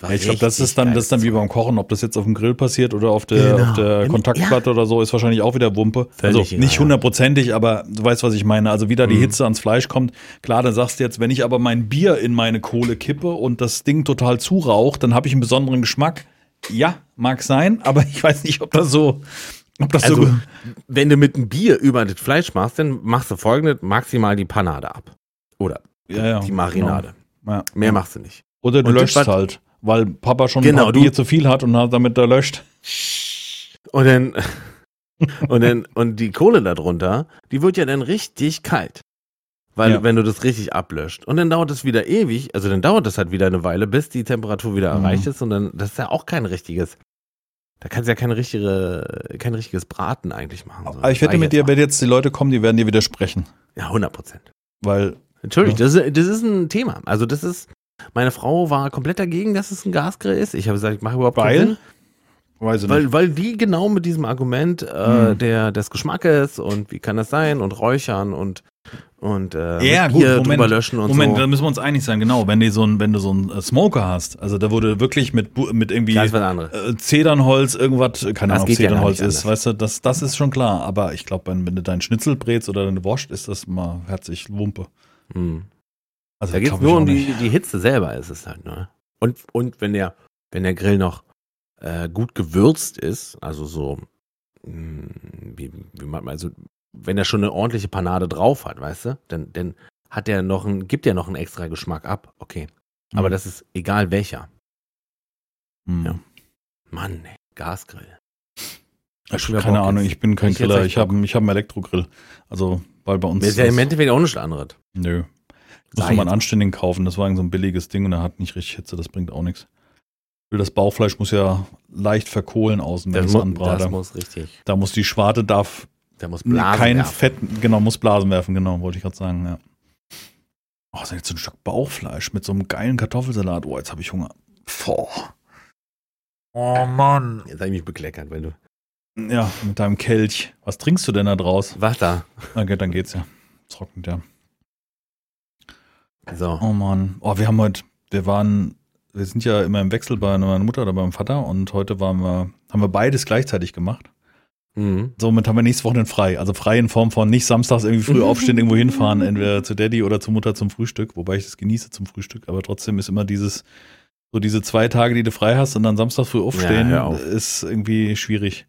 War Ja, ich glaube, das ist dann, das ist dann wie beim Kochen, ob das jetzt auf dem Grill passiert oder auf der, Genau. auf der Kontaktplatte oder so, ist wahrscheinlich auch wieder Wumpe. Völlig also nicht ja. hundertprozentig, aber du weißt, was ich meine. Also wie da die Mhm. Hitze ans Fleisch kommt. Klar, dann sagst du jetzt, wenn ich aber mein Bier in meine Kohle kippe und das Ding total zuraucht, dann habe ich einen besonderen Geschmack. Ja, mag sein, aber ich weiß nicht, ob das so, ob das Also, so. wenn du mit einem Bier über das Fleisch machst, dann machst du folgendes, maximal die Panade ab. Oder Ja, ja, die Marinade. genau. Ja. Mehr machst du nicht. Oder du Und was- halt, weil Papa schon Genau, ein Bier zu viel hat und hat damit da löscht. Und dann, <laughs> und dann, und die Kohle darunter, die wird ja dann richtig kalt. Weil, Ja. wenn du das richtig ablöscht. Und dann dauert es wieder ewig, also dann dauert es halt wieder eine Weile, bis die Temperatur wieder Mhm. erreicht ist. Und dann, das ist ja auch kein richtiges, da kannst du ja kein, richtige, kein richtiges Braten eigentlich machen. so. Aber ich wette mit dir, wenn jetzt die Leute kommen, die werden dir widersprechen. Ja, 100 Prozent. Weil, Natürlich, das, ist, das ist ein Thema. Also das ist, meine Frau war komplett dagegen, dass es ein Gasgrill ist. Ich habe gesagt, ich mache überhaupt Weil? keinen Sinn. weiß ich nicht. Weil, weil die genau mit diesem Argument äh, Hm. der, des Geschmackes und wie kann das sein und Räuchern und, und äh, Ja, gut, Bier Moment. drüber löschen und Moment, so. da müssen wir uns einig sein, genau. Wenn du so ein, wenn du so einen äh, Smoker hast, also da wurde wirklich mit, mit irgendwie äh, Zedernholz, irgendwas, keine Ahnung, ob ja Zedernholz nicht ist, weißt du, das, das ist schon klar. Aber ich glaube, wenn, wenn du deinen Schnitzel brätst oder deine Wurst, ist das mal herzlich Wumpe. Hm. Also Da geht es nur um die, die Hitze selber, ist es halt, ne? Und, und wenn der, wenn der Grill noch äh, gut gewürzt ist, also so, mh, wie, wie man, also wenn er schon eine ordentliche Panade drauf hat, weißt du, dann, dann hat der noch einen, gibt der noch einen extra Geschmack ab, okay. Aber Hm. das ist egal welcher. Hm. ja. Mann, ey, Gasgrill. Ich, keine Bock Ahnung, jetzt. ich bin kein Ich Griller. Ich habe ich hab einen Elektrogrill. Also, weil bei uns. Ist ja im Endeffekt auch nichts anderes. Nö. Muss man einen anständigen kaufen. Das war so ein billiges Ding und er hat nicht richtig Hitze. Das bringt auch nichts. Das Bauchfleisch muss ja leicht verkohlen außen, wenn Das, es anbrate. das muss richtig. Da muss die Schwarte darf Der muss Blasen kein werfen. Fett, genau, muss Blasen werfen, genau, wollte ich gerade sagen, ja. Oh, so jetzt so ein Stück Bauchfleisch mit so einem geilen Kartoffelsalat. Oh, jetzt habe ich Hunger. Boah. Oh Mann. Jetzt habe ich mich bekleckert, wenn du. Ja, mit deinem Kelch. Was trinkst du denn da draus? Was da? Okay, dann geht's ja. Trocknet ja. So. Oh Mann. Oh, wir haben heute, wir waren, wir sind ja immer im Wechsel bei meiner Mutter oder beim Vater und heute waren wir, haben wir beides gleichzeitig gemacht. Mhm. Somit haben wir nächste Woche frei. Also frei in Form von nicht samstags irgendwie früh <laughs> aufstehen, irgendwo hinfahren, entweder zu Daddy oder zu Mutter zum Frühstück, wobei ich das genieße zum Frühstück, aber trotzdem ist immer dieses, so diese zwei Tage, die du frei hast und dann samstags früh aufstehen, hör auf. ist irgendwie schwierig.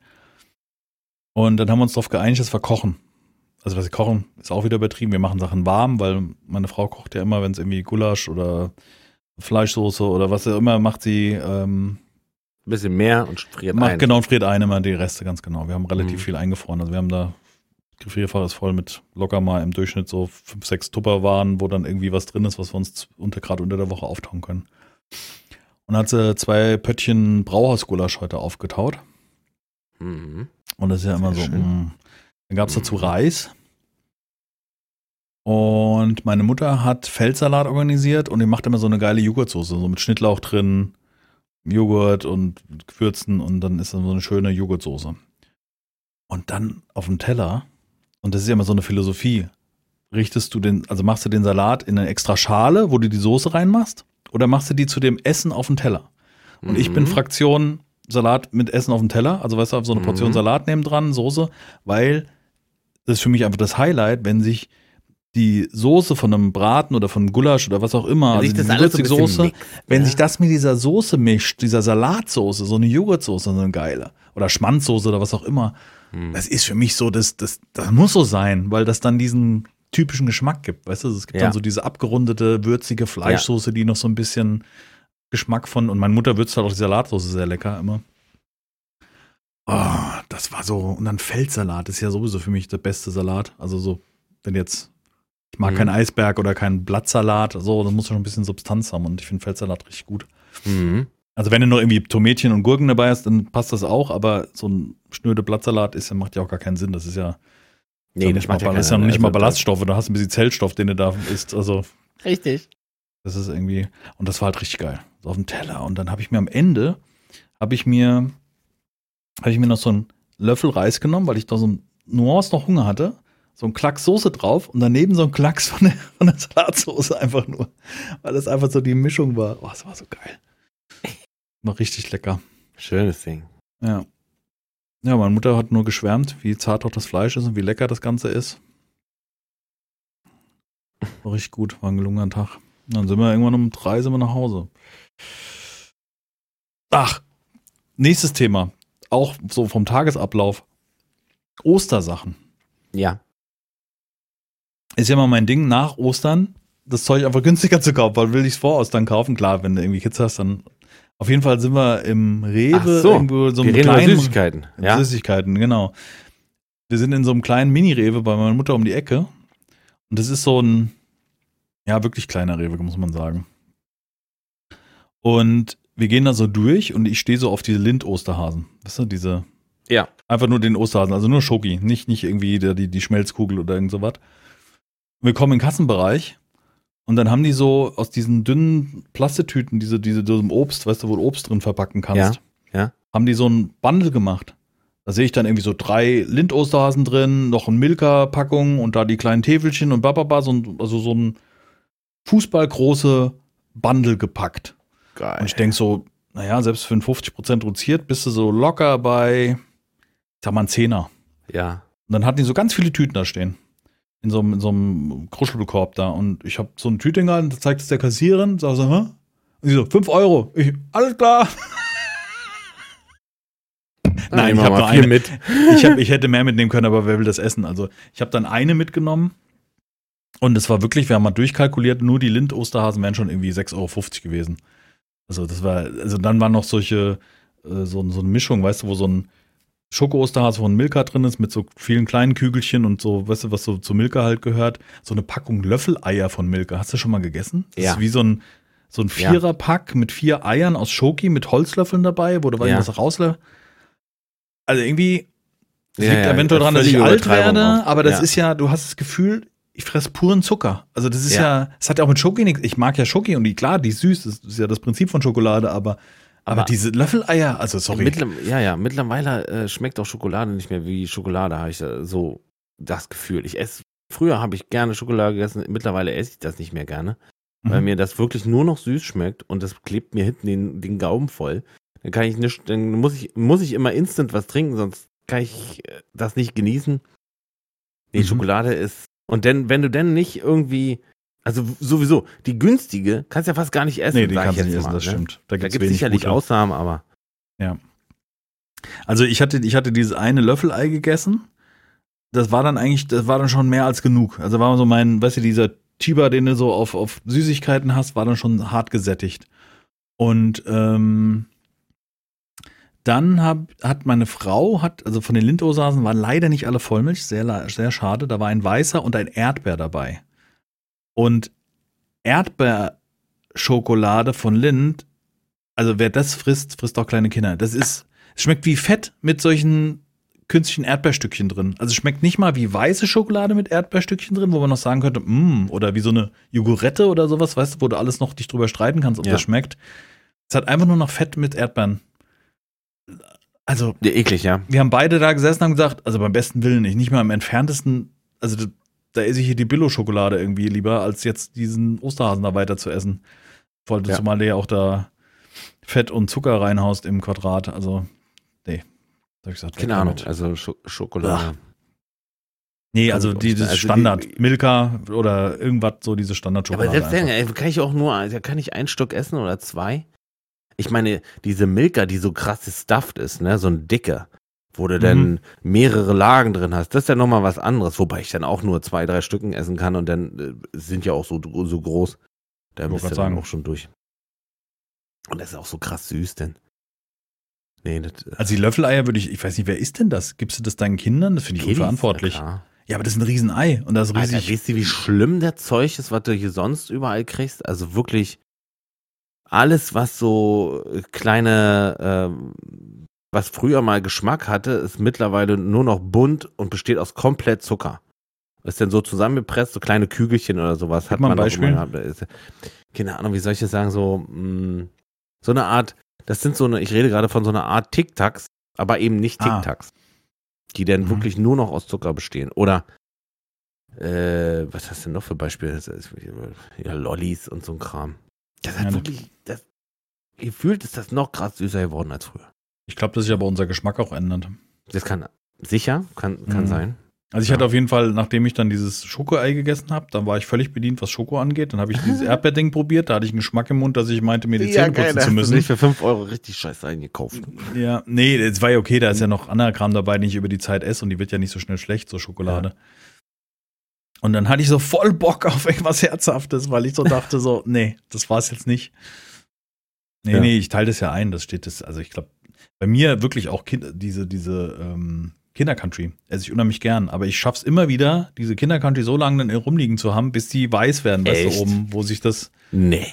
Und dann haben wir uns darauf geeinigt, dass wir kochen. Also was wir kochen, ist auch wieder übertrieben. Wir machen Sachen warm, weil meine Frau kocht ja immer, wenn es irgendwie Gulasch oder Fleischsoße oder was auch immer macht sie, ähm, Ein bisschen mehr und friert Macht ein. genau und friert ein immer die Reste ganz genau. Wir haben relativ Mhm. viel eingefroren. Also wir haben da Gefrierfach ist voll mit locker mal im Durchschnitt so fünf, sechs Tupperwaren, wo dann irgendwie was drin ist, was wir uns unter gerade unter der Woche auftauen können. Und dann hat sie zwei Pöttchen Brauhausgulasch heute aufgetaut. Mhm. Und das ist ja immer Sehr so. mm. Dann gab es dazu Mhm. Reis. Und meine Mutter hat Feldsalat organisiert und die macht immer so eine geile Joghurtsoße, so mit Schnittlauch drin, Joghurt und Gewürzen und dann ist dann so eine schöne Joghurtsoße. Und dann auf dem Teller, und das ist ja immer so eine Philosophie, richtest du den, also machst du den Salat in eine extra Schale, wo du die Soße reinmachst, oder machst du die zu dem Essen auf dem Teller? Und ich bin Mhm. Fraktion Salat mit Essen auf dem Teller, also weißt du, so eine Portion Mhm. Salat neben dran, Soße, weil das ist für mich einfach das Highlight, wenn sich die Soße von einem Braten oder von einem Gulasch oder was auch immer, Wenn also sich das alles so Soße, mixt, wenn ja. sich das mit dieser Soße mischt, dieser Salatsoße, so eine Joghurtsoße, so eine geile, oder Schmanzsoße oder was auch immer, Mhm. das ist für mich so, das, das, das muss so sein, weil das dann diesen typischen Geschmack gibt, weißt du, es gibt Ja. dann so diese abgerundete, würzige Fleischsoße, die noch so ein bisschen Geschmack von, und meine Mutter würzt halt auch die Salatsoße sehr lecker immer. Oh, das war so, und dann Feldsalat ist ja sowieso für mich der beste Salat, also so, wenn jetzt, ich mag Mhm. keinen Eisberg oder keinen Blattsalat, so, dann muss schon ein bisschen Substanz haben und ich finde Feldsalat richtig gut. Mhm. Also wenn du nur irgendwie Tomätchen und Gurken dabei hast, dann passt das auch, aber so ein schnöde Blattsalat ist, macht ja auch gar keinen Sinn. Das ist ja, Nee, das nicht mal, macht ja das ist ja noch nicht mal Also, Ballaststoffe, du hast ein bisschen Zellstoff, den du da isst. Also Richtig. das ist irgendwie, und das war halt richtig geil. So auf dem Teller. Und dann habe ich mir am Ende, habe ich mir, habe ich mir noch so einen Löffel Reis genommen, weil ich da so ein Nuance noch Hunger hatte. So ein Klacks Soße drauf und daneben so ein Klacks von der, von der Salatsoße einfach nur. Weil das einfach so die Mischung war. Oh, das war so geil. War richtig lecker. Schönes Ding. Ja. Ja, meine Mutter hat nur geschwärmt, wie zart auch das Fleisch ist und wie lecker das Ganze ist. War richtig gut, war ein gelungener Tag. Dann sind wir irgendwann um drei sind wir nach Hause. Ach, nächstes Thema. Auch so vom Tagesablauf. Ostersachen. Ja. Ist ja mal mein Ding, nach Ostern das Zeug einfach günstiger zu kaufen, weil will ich es vor Ostern kaufen. Klar, wenn du irgendwie Kids hast, dann auf jeden Fall sind wir im Rewe so, irgendwo so einem kleinen Süßigkeiten. Ja. Süßigkeiten, genau. Wir sind in so einem kleinen Mini-Rewe bei meiner Mutter um die Ecke. Und das ist so ein, ja, wirklich kleiner Rewe, muss man sagen. Und wir gehen da so durch und ich stehe so auf diese Lind-Osterhasen. Weißt du, diese, Ja. einfach nur den Osterhasen, also nur Schoki, nicht, nicht irgendwie die, die, die Schmelzkugel oder irgend sowas. Kommen in den Kassenbereich und dann haben die so aus diesen dünnen Plastetüten, diese, diese, diesem Obst, weißt du, wo du Obst drin verpacken kannst, Ja, ja. haben die so ein Bundle gemacht. Da sehe ich dann irgendwie so drei Lind-Osterhasen drin, noch ein Milka-Packung und da die kleinen Täfelchen und bababa, so ein, also so ein fußballgroße Bundle gepackt. Geil. Und ich denke so, naja, selbst für ein 50% reduziert bist du so locker bei, ich sag mal, ein Zehner. ja. Und dann hatten die so ganz viele Tüten da stehen. In so einem, in so einem Kruschelkorb da. Und ich habe so eine Tüte gehalten, da zeigt es der Kassiererin, sag so, hä? Und sie so, 5 Euro. Ich, alles klar. Nein, ich habe nur eine. mit. Ich, hab, ich hätte mehr mitnehmen können, aber wer will das essen? Also ich habe dann eine mitgenommen. Und es war wirklich, wir haben mal durchkalkuliert, nur die Lind-Osterhasen wären schon irgendwie 6,50 Euro gewesen. Also das war, also dann waren noch solche, äh, so, so eine Mischung, weißt du, wo so ein Schoko-Osterhase von Milka drin ist, mit so vielen kleinen Kügelchen und so, weißt du, was so zu Milka halt gehört. So eine Packung Löffeleier von Milka. Hast du schon mal gegessen? Das Ja. ist wie so ein, so ein Ja. Vierer-Pack mit vier Eiern aus Schoki mit Holzlöffeln dabei, wo du Ja. was rauslässt. Also irgendwie Ja, liegt ja, eventuell daran, dass ich alt werde, auch. aber das Ja. ist ja, du hast das Gefühl, ich fresse puren Zucker. Also das ist ja, Ja. es hat ja auch mit Schoki nichts. Ich mag ja Schoki und die, klar, die ist süß, das ist ja das Prinzip von Schokolade, aber, aber, Aber- diese Löffeleier, also sorry. Ja, ja, mittlerweile äh, schmeckt auch Schokolade nicht mehr wie Schokolade, habe ich äh, so das Gefühl. Ich esse, früher habe ich gerne Schokolade gegessen, mittlerweile esse ich das nicht mehr gerne, weil Mhm. mir das wirklich nur noch süß schmeckt und das klebt mir hinten den, den Gaumen voll. Dann kann ich nicht, dann muss ich, muss ich immer instant was trinken, sonst kann ich äh, das nicht genießen. Nee, Mhm. Schokolade ist. Und denn, wenn du denn nicht irgendwie, also sowieso, die günstige kannst ja fast gar nicht essen. nee, die kannst du nicht essen, mal, das ne? stimmt. Da gibt's gibt es sicherlich gute. Ausnahmen, aber Also ich hatte, ich hatte dieses eine Löffelei gegessen. Das war dann eigentlich, das war dann schon mehr als genug. Also war so mein, weißt du, dieser Tiber, den du so auf, auf Süßigkeiten hast, war dann schon hart gesättigt. Und ähm, dann hab, hat meine Frau, hat, also von den Lindosasen waren leider nicht alle Vollmilch, sehr, sehr schade. Da war ein weißer und ein Erdbeer dabei. Und Erdbeerschokolade von Lind, also wer das frisst, frisst auch kleine Kinder. Das ist, es schmeckt wie Fett mit solchen künstlichen Erdbeerstückchen drin. Also es schmeckt nicht mal wie weiße Schokolade mit Erdbeerstückchen drin, wo man noch sagen könnte, mm, oder wie so eine Jogurette oder sowas, weißt du, wo du alles noch dich drüber streiten kannst, ob Ja. das schmeckt. Es hat einfach nur noch Fett mit Erdbeeren. Also, ja, eklig, ja. wir haben beide da gesessen und haben gesagt, also beim besten Willen nicht, nicht mal im entferntesten, also da, esse ich hier die Billo-Schokolade irgendwie lieber, als jetzt diesen Osterhasen da weiter zu essen. Vor allem, Ja. zumal der ja auch da Fett und Zucker reinhaust im Quadrat, also, nee. Hab ich gesagt, Keine Ahnung, also Scho Schokolade. Nee, Komm also dieses. Also die- Standard, Milka oder irgendwas, so diese aber Standardschokolade. selbst dann, kann ich auch nur, also kann ich ein Stück essen oder zwei? Ich meine, diese Milka, die so krass stuffed ist, ne, so ein dicker, wo du Mhm. dann mehrere Lagen drin hast, das ist ja nochmal was anderes, wobei ich dann auch nur zwei, drei Stücken essen kann und dann äh, sind ja auch so, so groß. Da bist du dann sagen. auch schon durch. Und das ist auch so krass süß, denn. Nee, das Also die Löffeleier würde ich, ich weiß nicht, wer isst denn das? Gibst du das deinen Kindern? Das finde ich Kiddies, unverantwortlich. klar. Ja, aber das ist ein Riesenei und das ist Alter, riesig. weißt du, wie schlimm der Zeug ist, was du hier sonst überall kriegst? Also wirklich alles, was so äh, kleine, ähm, was früher mal Geschmack hatte, ist mittlerweile nur noch bunt und besteht aus komplett Zucker. Ist dann so zusammengepresst, so kleine Kügelchen oder sowas. Gib mal ein auch Beispiel. gehabt. Ist- Keine Ahnung, wie soll ich das sagen? So, mh, so eine Art, das sind so eine, ich rede gerade von so einer Art Tic-Tacs, aber eben nicht Ah. Tic-Tacs. Die dann Mhm. wirklich nur noch aus Zucker bestehen. Oder Äh, was hast du denn noch für Beispiele? Ja, Lollis und so ein Kram. Das hat Ja, ne. wirklich, das, gefühlt ist das noch krass süßer geworden als früher. Ich glaube, dass sich aber unser Geschmack auch ändert. Das kann sicher, kann, kann Mhm. sein. Also ich Ja. hatte auf jeden Fall, nachdem ich dann dieses Schokoei gegessen habe, dann war ich völlig bedient, was Schoko angeht. Dann habe ich dieses <laughs> Erdbeerding probiert, da hatte ich einen Geschmack im Mund, dass ich meinte, mir die Zähne putzen zu müssen. nicht für 5 Euro richtig scheiße eingekauft. Ja, nee, es war ja okay, da ist ja noch anderer Kram dabei, den ich über die Zeit esse und die wird ja nicht so schnell schlecht, so Schokolade. Und dann hatte ich so voll Bock <laughs> auf irgendwas Herzhaftes, weil ich so dachte so, nee, das war's jetzt nicht. Nee, Ja. nee, ich teile das ja ein, das steht das, also ich glaube, bei mir wirklich auch kind, diese, diese ähm, Kindercountry esse ich unheimlich gern, aber ich schaff's immer wieder, diese Kindercountry so lange dann rumliegen zu haben, bis die weiß werden, weißt du, oben, wo sich das, Nee.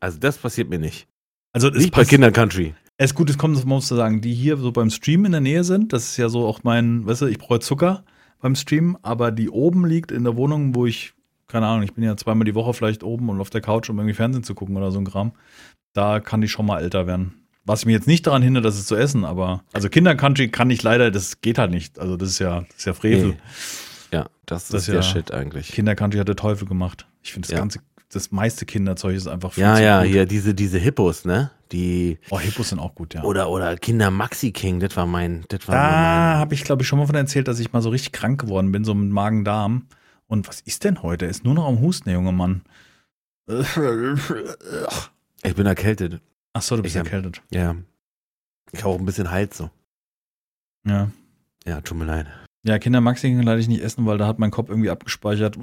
Also das passiert mir nicht. also es Nicht bei Kindercountry. es gut, es kommt, man muss sagen, die hier so beim Stream in der Nähe sind, das ist ja so auch mein, weißt du, ich brauche Zucker beim Stream, aber die oben liegt in der Wohnung, wo ich, keine Ahnung, ich bin ja zweimal die Woche vielleicht oben und auf der Couch, um irgendwie Fernsehen zu gucken oder so ein Kram. Da kann die schon mal älter werden. Was mich jetzt nicht daran hindert, das zu essen, aber, also Kindercountry kann ich leider, das geht halt nicht. Also das ist ja, das ist ja Frevel. Nee. Ja, das, Das ist ja- der Shit eigentlich. Kindercountry hat der Teufel gemacht. Ich finde das Ja. ganze, das meiste Kinderzeug ist einfach viel Ja, ja, gut. hier diese, diese Hippos, ne? Die, Oh, Hippos sind auch gut, ja. oder, oder Kinder Maxi King, das war mein, das war Da habe ich, glaube ich, schon mal von erzählt, dass ich mal so richtig krank geworden bin, so mit Magen-Darm. Und was ist denn heute? Er ist nur noch am Husten, der junge Mann. ich bin erkältet. Ach so, du bist Ich erkältet. Ja. Ich habe auch ein bisschen Hals so. Ja. Ja, tut mir leid. Ja, Kinder Maxi kann leider ich nicht essen, weil da hat mein Kopf irgendwie abgespeichert.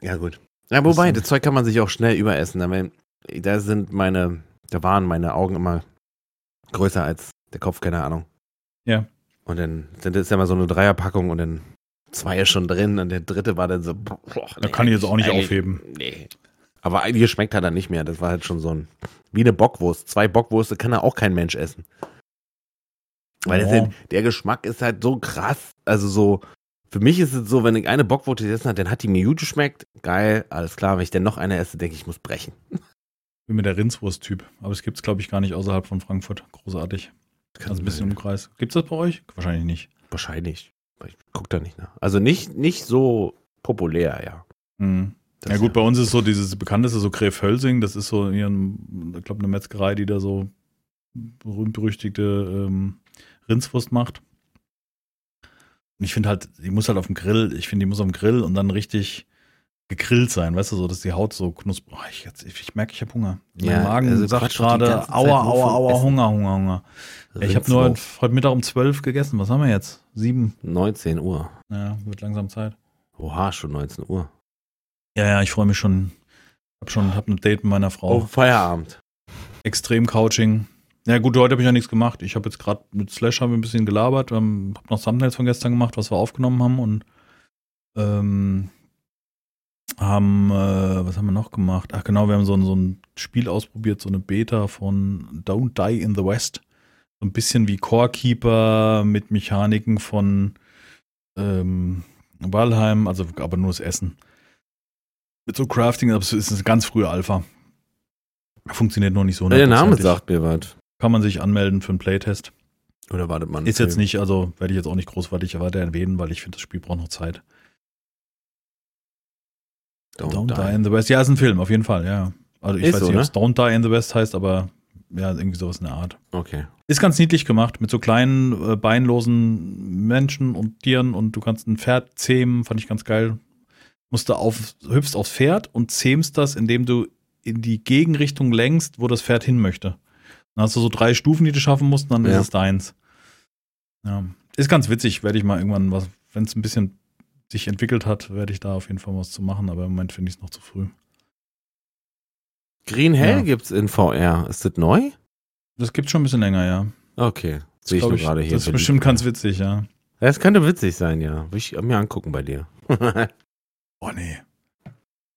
Ja, gut. Ja, wobei, Das- Zeug kann man sich auch schnell überessen. Da, sind meine, da waren meine Augen immer größer als der Kopf, keine Ahnung. Ja. Und dann sind das ja immer so eine Dreierpackung und dann zwei ist schon drin und der dritte war dann so. Boah, Da kann ich jetzt auch nicht aufheben. Nee. Aber eigentlich schmeckt er nicht mehr. Das war halt schon so ein. Wie eine Bockwurst. Zwei Bockwürste kann er auch kein Mensch essen. Weil Oh. halt, der Geschmack ist halt so krass. Also so. Für mich ist es so, wenn ich eine Bockwurst gegessen habe, dann hat die mir gut geschmeckt. Geil, alles klar. Wenn ich dann noch eine esse, denke ich, ich muss brechen. Bin mir der Rindswurst-Typ. Aber es gibt es, glaube ich, gar nicht außerhalb von Frankfurt. Großartig. Also ein bisschen im Kreis. Gibt es das bei euch? Wahrscheinlich nicht. Wahrscheinlich. Ich guck da nicht nach. Also nicht, nicht so populär, ja. Mhm. Ja gut, bei uns ist so dieses bekannteste so Gräf-Hölsing, das ist so hier, ich glaube, eine Metzgerei, die da so berühmt-berüchtigte ähm, Rindswurst macht. Und ich finde halt, die muss halt auf dem Grill, ich finde, die muss auf dem Grill und dann richtig gegrillt sein, weißt du, so, dass die Haut so knusprig. Oh, ich, jetzt, ich, merke, ich habe Hunger. Ja, mein Magen also sagt gerade, aua, aua, aua. Hunger, Hunger, Hunger. Ja, ich habe nur heute, heute Mittag um 12 gegessen. Was haben wir jetzt? Sieben. 19 Uhr. Ja, wird langsam Zeit. Oha, schon 19 Uhr. Ja, ja, ich freue mich schon. Hab schon, hab ein Date mit meiner Frau. Oh, Feierabend. extrem Couching. Ja gut, heute habe ich ja nichts gemacht. Ich habe jetzt gerade mit Slash haben wir ein bisschen gelabert. Wir haben hab noch Thumbnails von gestern gemacht, was wir aufgenommen haben und ähm, haben, äh, was haben wir noch gemacht? Ach genau, wir haben so, ein- so ein Spiel ausprobiert, so eine Beta von Don't Die in the West. So ein bisschen wie Core Keeper mit Mechaniken von ähm, Valheim, also aber nur das Essen. Mit so Crafting, aber es ist eine ganz frühe Alpha. Funktioniert noch nicht so. Der Name sagt mir was. Kann man sich anmelden für einen Playtest. Oder wartet man? Ist jetzt nicht, also werde ich jetzt auch nicht großartig weiter erwähnen, weil ich finde, das Spiel braucht noch Zeit. Don't, Die. die. in the West. Ja, ist ein Film, auf jeden Fall, ja. Also ich Ist weiß so, nicht, ob ne? es Don't Die in the West heißt, aber ja, irgendwie sowas in der Art. Okay. Ist ganz niedlich gemacht, mit so kleinen, äh, beinlosen Menschen und Tieren und du kannst ein Pferd zähmen, fand ich ganz geil. Musst du auf, hüpfst aufs Pferd und zähmst das, indem du in die Gegenrichtung lenkst, wo das Pferd hin möchte. Dann hast du so drei Stufen, die du schaffen musst, und dann Ja. ist es deins. Ja. Ist ganz witzig, werde ich mal irgendwann was, wenn es ein bisschen sich entwickelt hat, werde ich da auf jeden Fall was zu machen, aber im Moment finde ich es noch zu früh. Green Hell Ja. gibt's in VR. Ist das neu? Das gibt schon ein bisschen länger, ja. Okay. Sehe ich nur gerade hier. Das ist bestimmt ganz witzig, ja. Das könnte witzig sein, ja. Will ich mir angucken bei dir. <laughs> Oh nee.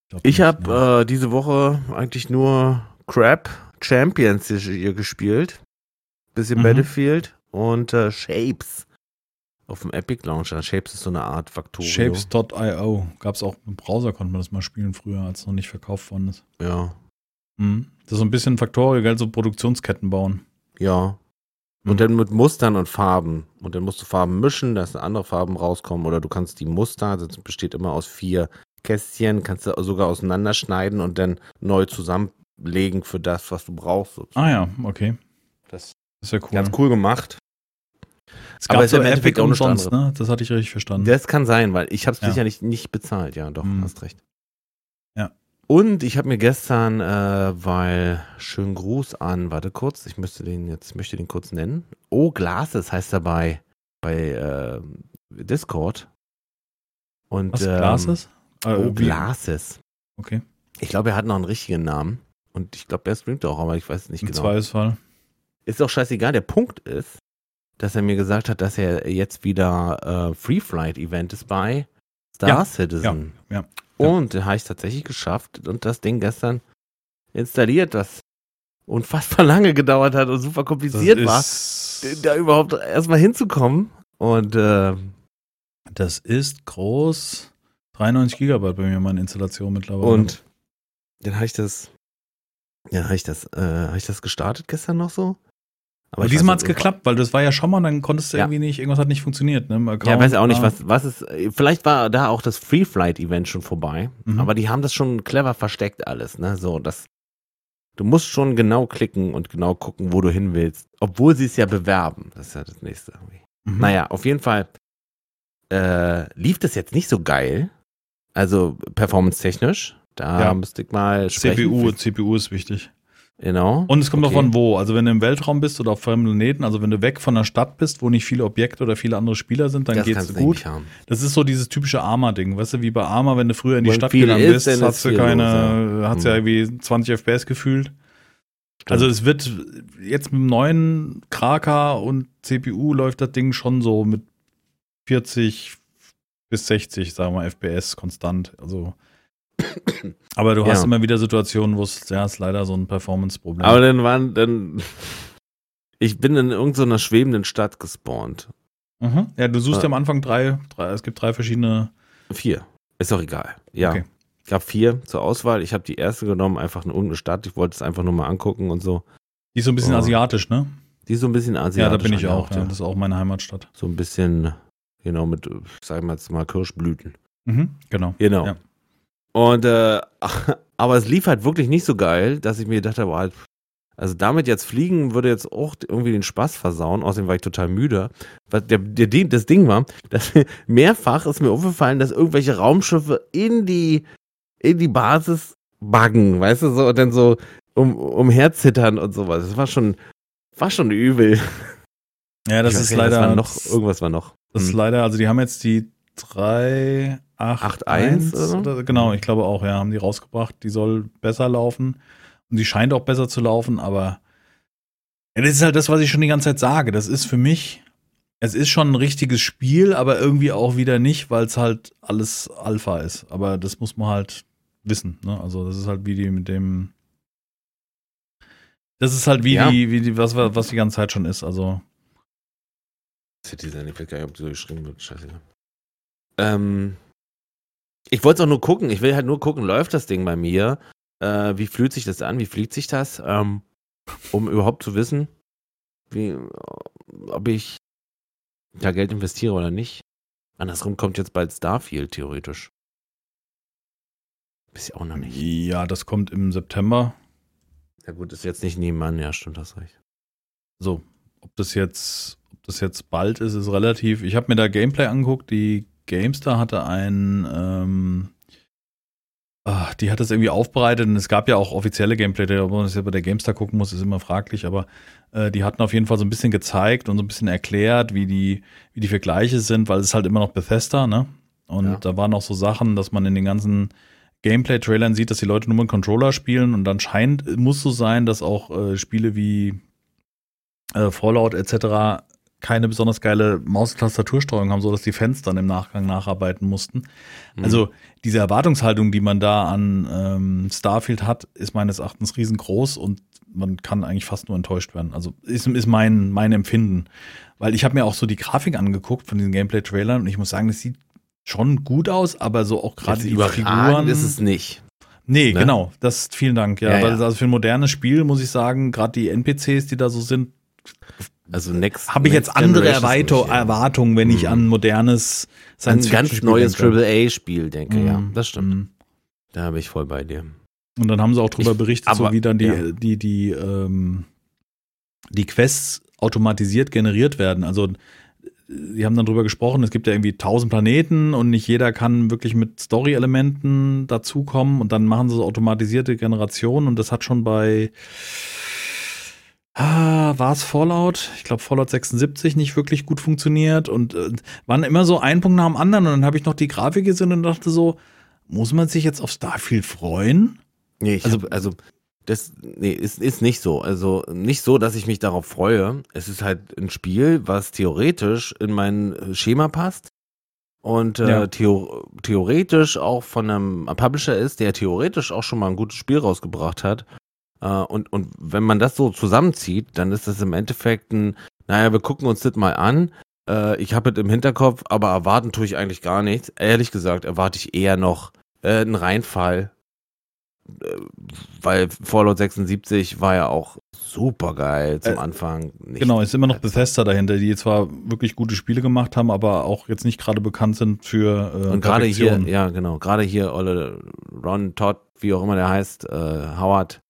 Glaub ich habe ne. äh, diese Woche eigentlich nur Crap Champions hier gespielt. Bisschen Mhm. Battlefield und äh, Shapes. Auf dem Epic Launcher. Shapes ist so eine Art Factorio. Shapes.io. Gab es auch im Browser, konnte man das mal spielen früher, als es noch nicht verkauft worden ist. Ja. Mhm. Das ist so ein bisschen Factorio, gell, so Produktionsketten bauen. Ja. Und Mhm. dann mit Mustern und Farben. Und dann musst du Farben mischen, dass andere Farben rauskommen. Oder du kannst die Muster, das besteht immer aus vier Kästchen, kannst du sogar auseinanderschneiden und dann neu zusammenlegen für das, was du brauchst. sozusagen. Ah ja, okay. Das ist ja cool. Ganz cool gemacht. Es Aber gab ist so im Endeffekt Epic auch anderes. ne? Das hatte ich richtig verstanden. Das kann sein, weil ich habe es Ja. sicherlich nicht bezahlt. Ja, doch, Hm. hast recht. Ja. Und ich habe mir gestern, äh, weil schönen Gruß an, warte kurz, ich müsste den jetzt, ich möchte den kurz nennen. Oh, Glases heißt er bei, bei äh, Discord. Und, Was, ähm, Glases? Äh, Oh, Glases. Okay, Ich glaube, er hat noch einen richtigen Namen. Und ich glaube, er streamt auch, aber ich weiß nicht im genau. Zweifelsfall. Ist doch scheißegal. Der Punkt ist, dass er mir gesagt hat, dass er jetzt wieder äh, Free Flight Event ist bei Star Ja, Citizen. ja, ja. Und da habe ich tatsächlich geschafft und das Ding gestern installiert, was unfassbar <laughs> lange gedauert hat und super kompliziert war, da überhaupt erstmal hinzukommen. Und äh, das ist groß. 93 Gigabyte bei mir meine Installation mittlerweile. und dann habe ich das, ja, habe ich das, äh, habe ich das gestartet gestern noch so. Aber ich diesmal weiß hat es geklappt, weil das war ja schon mal, dann konntest du Ja. irgendwie nicht, irgendwas hat nicht funktioniert. Ne? Ja, weiß auch nicht, was, was ist. Vielleicht war da auch das Free Flight Event schon vorbei, Mhm. aber die haben das schon clever versteckt alles, ne? So, das. Du musst schon genau klicken und genau gucken, wo du hin willst. Obwohl sie es ja bewerben. Das ist ja das nächste irgendwie. Mhm. Naja, auf jeden Fall äh, lief das jetzt nicht so geil. Also performance-technisch. Da Ja. müsste ich mal sprechen. CPU, CPU ist wichtig. Genau. Und es kommt Okay. davon, wo. Also wenn du im Weltraum bist oder auf fremden Planeten, also wenn du weg von der Stadt bist, wo nicht viele Objekte oder viele andere Spieler sind, dann das geht's gut. Das ist so dieses typische Arma-Ding, weißt du, wie bei Arma, wenn du früher in die Wenn Stadt gegangen ist, bist, hast du keine, los, ja. hast ja irgendwie 20 FPS gefühlt. Also es wird jetzt mit dem neuen Kraka und CPU läuft das Ding schon so mit 40 bis 60, sagen wir, FPS konstant. Also aber du hast Ja. immer wieder Situationen, wo es ja ist leider so ein Performance-Problem. Aber dann waren dann. Ich bin in irgendeiner schwebenden Stadt gespawnt. Mhm. Ja, du suchst ja am Anfang drei, drei, es gibt drei verschiedene. Vier. Ist doch egal. Ja. Okay. Ich gab vier zur Auswahl. Ich habe die erste genommen, einfach eine irgendeine Stadt. Ich wollte es einfach nur mal angucken und so. Die ist so ein bisschen Oh. asiatisch, ne? Die ist so ein bisschen asiatisch. Ja, da bin ich auch. Ja. Das ist auch meine Heimatstadt. So ein bisschen, genau, mit, ich sag mal jetzt mal Kirschblüten. Mhm. Genau. Genau. Ja. Und, äh, <laughs> aber es lief halt wirklich nicht so geil, dass ich mir gedacht habe, halt, also damit jetzt fliegen würde jetzt auch irgendwie den Spaß versauen. Außerdem war ich total müde. Was der, der, das Ding war, <laughs> dass mehrfach ist mir aufgefallen, dass irgendwelche Raumschiffe in die, in die Basis buggen, weißt du, so, und dann so um, umherzittern und sowas. Das war schon, war schon übel. Ja, das Ich ist leider noch, irgendwas war noch. Das ist Hm. leider, also die haben jetzt die 381 8.1 oder? oder genau, ich glaube auch, ja, haben die rausgebracht. Die soll besser laufen und die scheint auch besser zu laufen, aber ja, das ist halt das, was ich schon die ganze Zeit sage. Das ist für mich, es ist schon ein richtiges Spiel, aber irgendwie auch wieder nicht, weil es halt alles Alpha ist. Aber das muss man halt wissen. Ne? Also das ist halt wie die mit dem das ist halt wie Ja. die, wie die, was, was die ganze Zeit schon ist. Also, Citizen, ich weiß gar nicht, ob die so geschrieben wird. Scheiße. Ähm, ich wollte es auch nur gucken. Ich will halt nur gucken, läuft das Ding bei mir? Äh, wie fühlt sich das an? Wie fliegt sich das? Ähm, um überhaupt zu wissen, wie, ob ich da Geld investiere oder nicht. Andersrum kommt jetzt bald Starfield, theoretisch. Bis auch noch nicht. ja, das kommt im September. Ja gut, ist jetzt nicht nebenan, ja, stimmt, das recht. So, ob das jetzt, ob das jetzt bald ist, ist relativ. Ich habe mir da Gameplay angeguckt. Die Gamestar hatte ein, ähm, ah, die hat das irgendwie aufbereitet und es gab ja auch offizielle Gameplay, ob man das ja bei der Gamestar gucken muss, ist immer fraglich, aber äh, die hatten auf jeden Fall so ein bisschen gezeigt und so ein bisschen erklärt, wie die, wie die Vergleiche sind, weil es ist halt immer noch Bethesda, ne? Und Ja. da waren auch so Sachen, dass man in den ganzen Gameplay-Trailern sieht, dass die Leute nur mit Controller spielen und dann scheint, muss so sein, dass auch äh, Spiele wie äh, Fallout etc. keine besonders geile Maus- und Tastatursteuerung haben, so dass die Fans dann im Nachgang nacharbeiten mussten. Mhm. Also diese Erwartungshaltung, die man da an ähm, Starfield hat, ist meines Erachtens riesengroß und man kann eigentlich fast nur enttäuscht werden. Also ist, ist mein, mein Empfinden. Weil ich habe mir auch so die Grafik angeguckt von diesen Gameplay-Trailern und ich muss sagen, das sieht schon gut aus, aber so auch gerade die Figuren. ist es nicht. Nee, Ne? genau. Das vielen Dank. Ja, Ja, ja. also für ein modernes Spiel muss ich sagen, gerade die NPCs, die da so sind, Also next. habe ich jetzt next andere Generation Erweiter nicht, ja. Erwartungen, wenn ich Mhm. an modernes Ein ganz neues denke. AAA-Spiel, denke, ja. Mhm. Das stimmt. Mhm. Da bin ich voll bei dir. Und dann haben sie auch darüber Ich- berichtet, so aber- wie dann die, ja. die, die, ähm, die Quests automatisiert generiert werden. Also sie haben dann drüber gesprochen, es gibt ja irgendwie tausend Planeten und nicht jeder kann wirklich mit Story-Elementen dazukommen und dann machen sie so automatisierte Generationen und das hat schon bei Ah, war es Fallout? Ich glaube Fallout 76 nicht wirklich gut funktioniert und äh, waren immer so ein Punkt nach dem anderen und dann habe ich noch die Grafik gesehen und dachte so, muss man sich jetzt auf Starfield freuen? Nee, ich Also- also, also das nee, ist, ist nicht so. Also nicht so, dass ich mich darauf freue. Es ist halt ein Spiel, was theoretisch in mein Schema passt und äh, Ja. theo theoretisch auch von einem Publisher ist, der theoretisch auch schon mal ein gutes Spiel rausgebracht hat. Äh, und, und wenn man das so zusammenzieht, dann ist das im Endeffekt ein, naja, wir gucken uns das mal an. Äh, ich habe es im Hinterkopf, aber erwarten tue ich eigentlich gar nichts. Ehrlich gesagt, erwarte ich eher noch äh, einen Reinfall weil Fallout 76 war ja auch super geil zum Äh, Anfang. Nicht Genau, ist immer noch Bethesda dahinter, die zwar wirklich gute Spiele gemacht haben, aber auch jetzt nicht gerade bekannt sind für äh, Und gerade hier, ja genau, gerade hier Olle Ron Todd, wie auch immer der heißt, äh, Howard,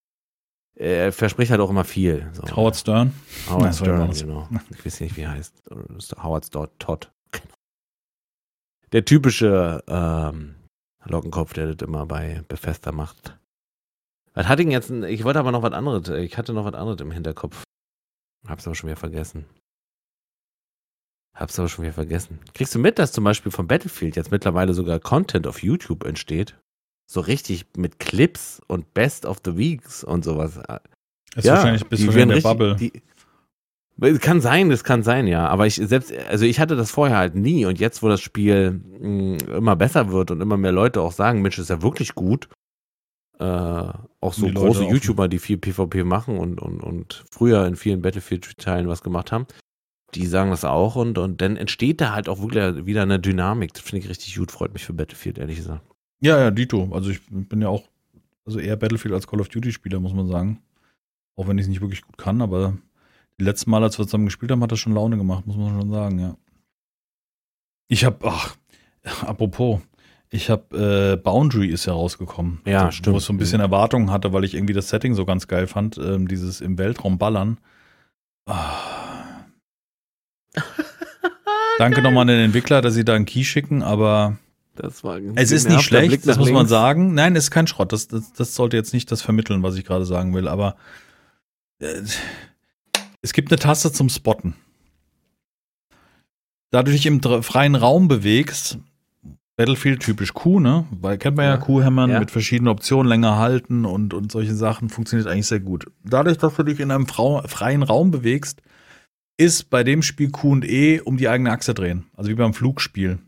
er verspricht halt auch immer viel. So. Howard Stern. Howard Nein, Stern, genau. Ich weiß nicht, wie er heißt. Howard Stern, Todd. Der typische ähm, Lockenkopf, der das immer bei Bethesda macht. Was hatte ich jetzt? Ich wollte aber noch was anderes. Ich hatte noch was anderes im Hinterkopf. Hab's aber schon wieder vergessen. Hab's aber schon wieder vergessen. Kriegst du mit, dass zum Beispiel von Battlefield jetzt mittlerweile sogar Content auf YouTube entsteht? So richtig mit Clips und Best of the Weeks und sowas. Ist wahrscheinlich bis die in der Bubble. Die, es kann sein, das kann sein, ja. Aber ich selbst, also ich hatte das vorher halt nie und jetzt, wo das Spiel mh, immer besser wird und immer mehr Leute auch sagen, Mensch, ist ja wirklich gut. Äh, auch so Die Leute große auch- YouTuber, die viel PvP machen und, und, und früher in vielen Battlefield-Teilen was gemacht haben, die sagen das auch und, und dann entsteht da halt auch wirklich wieder eine Dynamik. Das finde ich richtig gut, freut mich für Battlefield, ehrlich gesagt. Ja, ja, Dito. Also ich bin ja auch also eher Battlefield als Call of Duty Spieler, muss man sagen. Auch wenn ich es nicht wirklich gut kann, aber die letzten Mal, als wir zusammen gespielt haben, hat das schon Laune gemacht, muss man schon sagen, ja. Ich habe, ach, apropos, ich habe, äh, Boundary ist ja rausgekommen. Ja, wo stimmt. ich so ein bisschen Erwartungen hatte, weil ich irgendwie das Setting so ganz geil fand, ähm, dieses im Weltraum ballern. Ah. <laughs> Danke nochmal an den Entwickler, dass sie da einen Key schicken, aber Das war es ist nicht schlecht, das muss man links. sagen. Nein, es ist kein Schrott. Das, das, das sollte jetzt nicht das vermitteln, was ich gerade sagen will. Aber äh, es gibt eine Taste zum Spotten. Da du dich im freien Raum bewegst, Battlefield typisch Q, ne? Weil kennt man ja, Ja. Q-Hämmern Ja. mit verschiedenen Optionen, länger halten und, und solche Sachen funktioniert eigentlich sehr gut. Dadurch, dass du dich in einem freien Raum bewegst, ist bei dem Spiel Q und E um die eigene Achse drehen. Also wie beim Flugspiel.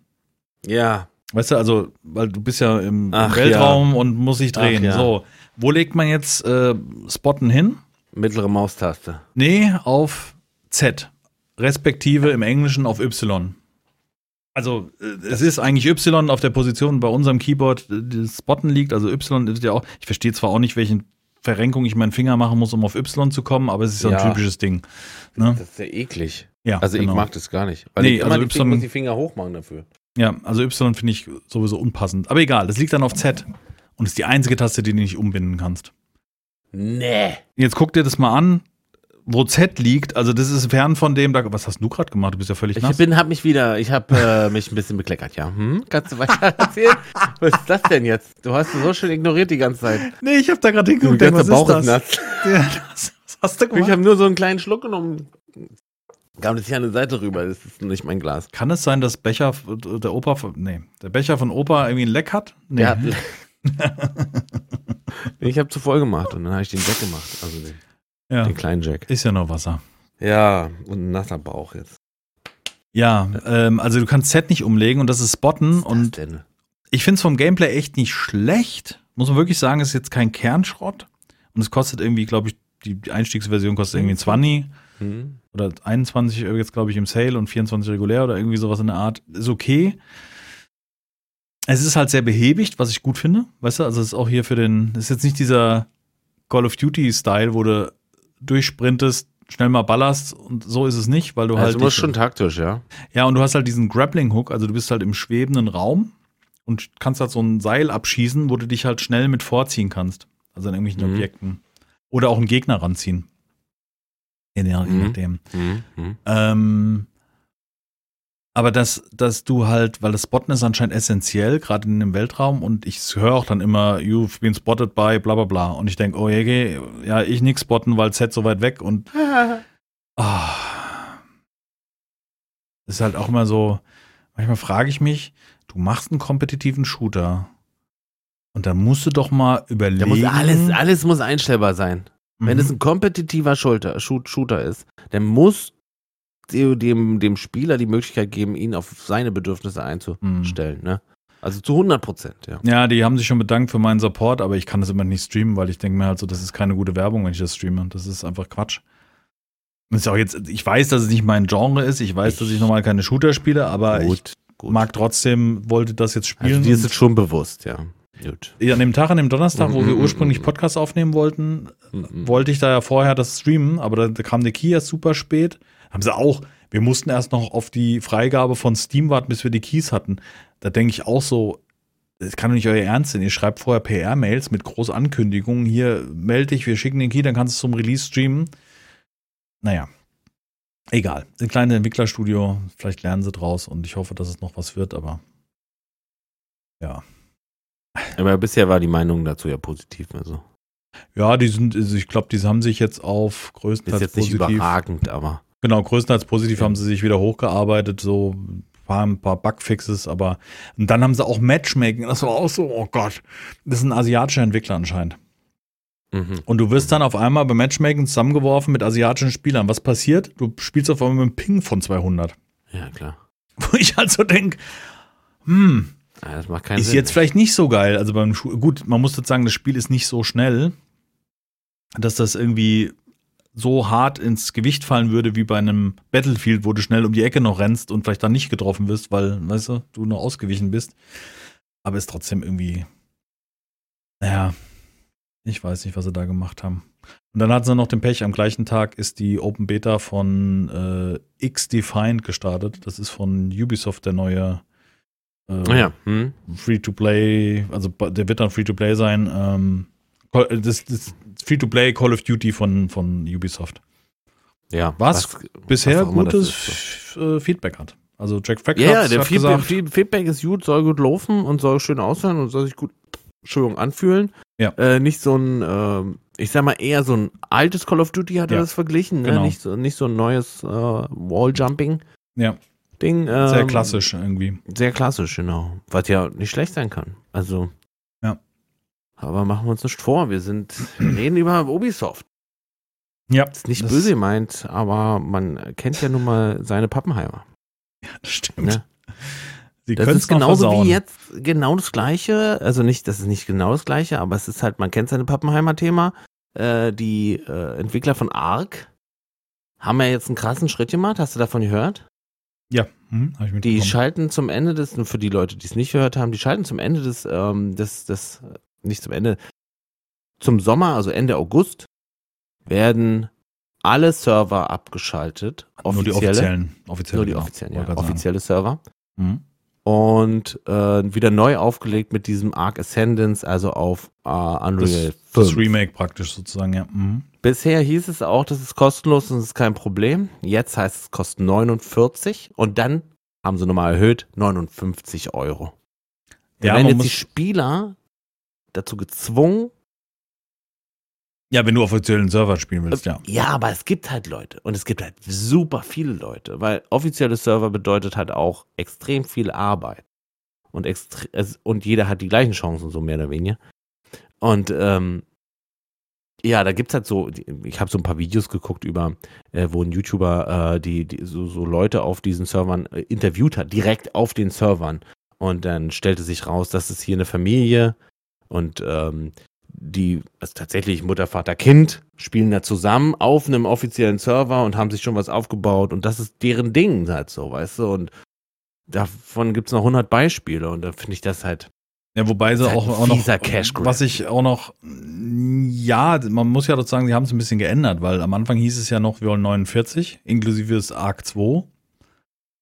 Ja, Weißt du, also, weil du bist ja im Ach, Weltraum und muss sich drehen. Ach, ja. So, wo legt man jetzt äh, Spotten hin? mittlere Maustaste. Nee, auf Z. Respektive im Englischen auf Y. Also, äh, es ist eigentlich Y auf der Position bei unserem Keyboard, äh, das Spotten liegt. Also Y ist ja auch, ich verstehe zwar auch nicht, welchen Verrenkung ich meinen Finger machen muss, um auf Y zu kommen, aber es ist so ein Ja. typisches Ding. Ne? Das ist ja eklig. Ja, Also genau. ich mag das gar nicht. Weil Nee, ich immer also die Finger, Y muss die Finger hoch machen dafür. Ja, also Y finde ich sowieso unpassend. Aber egal, das liegt dann auf Z. Und ist die einzige Taste, die du nicht umbinden kannst. Nee. Jetzt guck dir das mal an, wo Z liegt. Also das ist fern von dem, da, was hast du gerade gemacht? Du bist ja völlig Ich nass. bin, hab mich wieder, ich habe äh, <laughs> mich ein bisschen bekleckert, ja. Hm? Kannst du weiter erzählen? <laughs> Was ist das denn jetzt? Du hast es so schön ignoriert die ganze Zeit. nee, ich habe da gerade Der hingeguckt. ganze Bauch ist nass. <laughs> Ja, das, was hast du Ich gemacht? habe nur so einen kleinen Schluck genommen. Kam das hier an die Seite rüber, das ist nicht mein Glas. Kann es sein, dass Becher, der Opa, von- nee, der Becher von Opa irgendwie ein Leck hat? Nee. Hat, <laughs> ich habe zu voll gemacht und dann habe ich den Jack gemacht, also den, ja, den kleinen Jack. ist ja nur Wasser. Ja, und ein nasser Bauch jetzt. Ja, ähm, also du kannst Z nicht umlegen und das ist Spotten Was und ist das denn? Ich finde es vom Gameplay echt nicht schlecht. Muss man wirklich sagen, es ist jetzt kein Kernschrott. Und es kostet irgendwie, glaube ich, die die Einstiegsversion kostet irgendwie 20 Hm? oder 21 jetzt, glaube ich, im Sale und 24 regulär oder irgendwie sowas in der Art. Ist okay. Es ist halt sehr behäbigt, was ich gut finde. Weißt du, also es ist auch hier für den, es ist jetzt nicht dieser Call of Duty-Style, wo du durchsprintest schnell mal ballerst und so ist es nicht, weil du Also halt. du musst dich- schon taktisch, ja. ja, und du hast halt diesen Grappling-Hook, also du bist halt im schwebenden Raum und kannst halt so ein Seil abschießen, wo du dich halt schnell mit vorziehen kannst. Also an irgendwelchen Mhm. Objekten. Oder auch einen Gegner ranziehen. Je nach- je Mhm. nachdem. Mhm. Mhm. Ähm, aber dass, dass du halt, weil das Spotten ist anscheinend essentiell, gerade in dem Weltraum, und ich höre auch dann immer, you've been spotted by bla bla bla. Und ich denke, oh je, ja, ich nix spotten, weil Set so weit weg und <laughs> ah. ist halt auch immer so, manchmal frage ich mich, du machst einen kompetitiven Shooter und dann musst du doch mal überlegen. Muss alles, alles muss einstellbar sein. Wenn Mhm. es ein kompetitiver Shooter, Shoot, Shooter ist, dann muss dem, dem Spieler die Möglichkeit geben, ihn auf seine Bedürfnisse einzustellen. Ne? Also zu 100 Prozent, ja. Ja, die haben sich schon bedankt für meinen Support, aber ich kann das immer nicht streamen, weil ich denke mir halt so, das ist keine gute Werbung, wenn ich das streame. Das ist einfach Quatsch. Das ist auch jetzt, ich weiß, dass es nicht mein Genre ist, ich weiß, dass ich normal keine Shooter spiele, aber gut, ich gut. mag trotzdem, wollte das jetzt spielen. also dir ist es schon bewusst, ja. Gut. An dem Tag, an dem Donnerstag, wo wir ursprünglich. Podcast aufnehmen wollten, wollte ich da ja vorher das streamen, aber da, da kam der Key erst super spät. Haben sie auch, wir mussten erst noch auf die Freigabe von Steam warten, bis wir die Keys hatten. Da denke ich auch so, das kann doch nicht euer Ernst sein. Ihr schreibt vorher PR-Mails mit großen Ankündigungen. Hier, melde dich, wir schicken den Key, dann kannst du es zum Release streamen. Naja, egal. Ein kleines Entwicklerstudio, vielleicht lernen sie draus und ich hoffe, dass es noch was wird, aber ja. Aber bisher war die Meinung dazu ja positiv. Also Ja, die sind, also ich glaube, die haben sich jetzt auf ist größtenteils jetzt nicht positiv. überragend, aber Genau, größtenteils positiv Ja. haben sie sich wieder hochgearbeitet, so ein paar, ein paar Bugfixes, aber und dann haben sie auch Matchmaking. Das war auch so, oh Gott, das ist ein asiatischer Entwickler anscheinend. mhm. Und du wirst dann auf einmal beim Matchmaking zusammengeworfen mit asiatischen Spielern. Was passiert? Du spielst auf einmal mit einem Ping von 200. ja klar. Wo ich halt so denke, hm, Ja, das macht keinen ist Sinn. jetzt vielleicht nicht so geil. Also beim Schu gut, man muss jetzt sagen, das Spiel ist nicht so schnell, dass das irgendwie so hart ins Gewicht fallen würde wie bei einem Battlefield, wo du schnell um die Ecke noch rennst und vielleicht dann nicht getroffen wirst, weil, weißt du, du noch ausgewichen bist. Aber ist trotzdem irgendwie, naja, ich weiß nicht, was sie da gemacht haben. Und dann hatten sie noch den Pech, am gleichen Tag ist die Open Beta von äh, X-Defined gestartet. Das ist von Ubisoft der neue äh, ja. Hm? Free-to-Play, also der wird dann Free-to-Play sein. Ähm, Call- das, das Free-to-Play Call of Duty von, von Ubisoft. Ja. Was Bisher auch immer das gutes ist, äh, Feedback hat. Also Jack Frack Ja, ja, hat, der hat Feedback, gesagt, Feed- Feedback ist gut, soll gut laufen und soll schön aussehen und soll sich gut, Entschuldigung, anfühlen. Ja. Äh, nicht so ein, ähm, ich sag mal eher so ein altes Call of Duty hat er Ja. das verglichen, ne? Genau. nicht, so, nicht so ein neues äh, Wall-Jumping. Ja. Ding. Ähm, sehr klassisch irgendwie. Sehr klassisch, genau. Was ja nicht schlecht sein kann. Also. Ja. Aber machen wir uns nicht vor, wir sind, wir reden über Ubisoft. Ja, Ist nicht böse gemeint, aber man kennt ja nun mal seine Pappenheimer. Das stimmt. Ne? Sie Das ist genauso versauen. wie jetzt genau das gleiche. Also nicht, das ist nicht genau das gleiche, aber es ist halt, man kennt seine Pappenheimer Thema. Äh, die äh, Entwickler von Ark haben ja jetzt einen krassen Schritt gemacht. Hast du davon gehört? Ja, hm, hab ich Die mitbekommen. schalten zum Ende des, für die Leute, die es nicht gehört haben, die schalten zum Ende des, ähm, des, des, nicht zum Ende, zum Sommer, also Ende August, werden alle Server abgeschaltet. Nur die Offizielle. offiziellen. offizielle Nur die genau. offiziellen, ja. Offizielle Server. Mhm. und äh, wieder neu aufgelegt mit diesem Arc Ascendance, also auf äh, Unreal Das, das 5. Remake praktisch sozusagen, ja. Mhm. Bisher hieß es auch, das ist kostenlos und es ist kein Problem. Jetzt heißt es, es kostet 49 und dann haben sie nochmal erhöht, 59 Euro. Ja, werden jetzt die Spieler dazu gezwungen, Ja, wenn du auf offiziellen Server spielen willst, ja. ja, aber es gibt halt Leute und es gibt halt super viele Leute, weil offizielle Server bedeutet halt auch extrem viel Arbeit und extre es, und jeder hat die gleichen Chancen so mehr oder weniger und ähm, ja, da gibt's halt so, ich habe so ein paar Videos geguckt über, äh, wo ein YouTuber äh, die, die so, so Leute auf diesen Servern äh, interviewt hat, direkt auf den Servern. Und dann stellte sich raus, dass es hier eine Familie. Und ähm, die, also tatsächlich Mutter, Vater, Kind spielen da zusammen auf einem offiziellen Server und haben sich schon was aufgebaut. Und das ist deren Ding halt so, weißt du, und davon gibt's noch 100 Beispiele. Und da finde ich das halt, Ja, wobei sie ist auch, auch noch, was ich auch noch, ja, man muss ja sozusagen, sie haben es ein bisschen geändert, weil am Anfang hieß es ja noch, wir wollen 49, inklusive des Arc 2.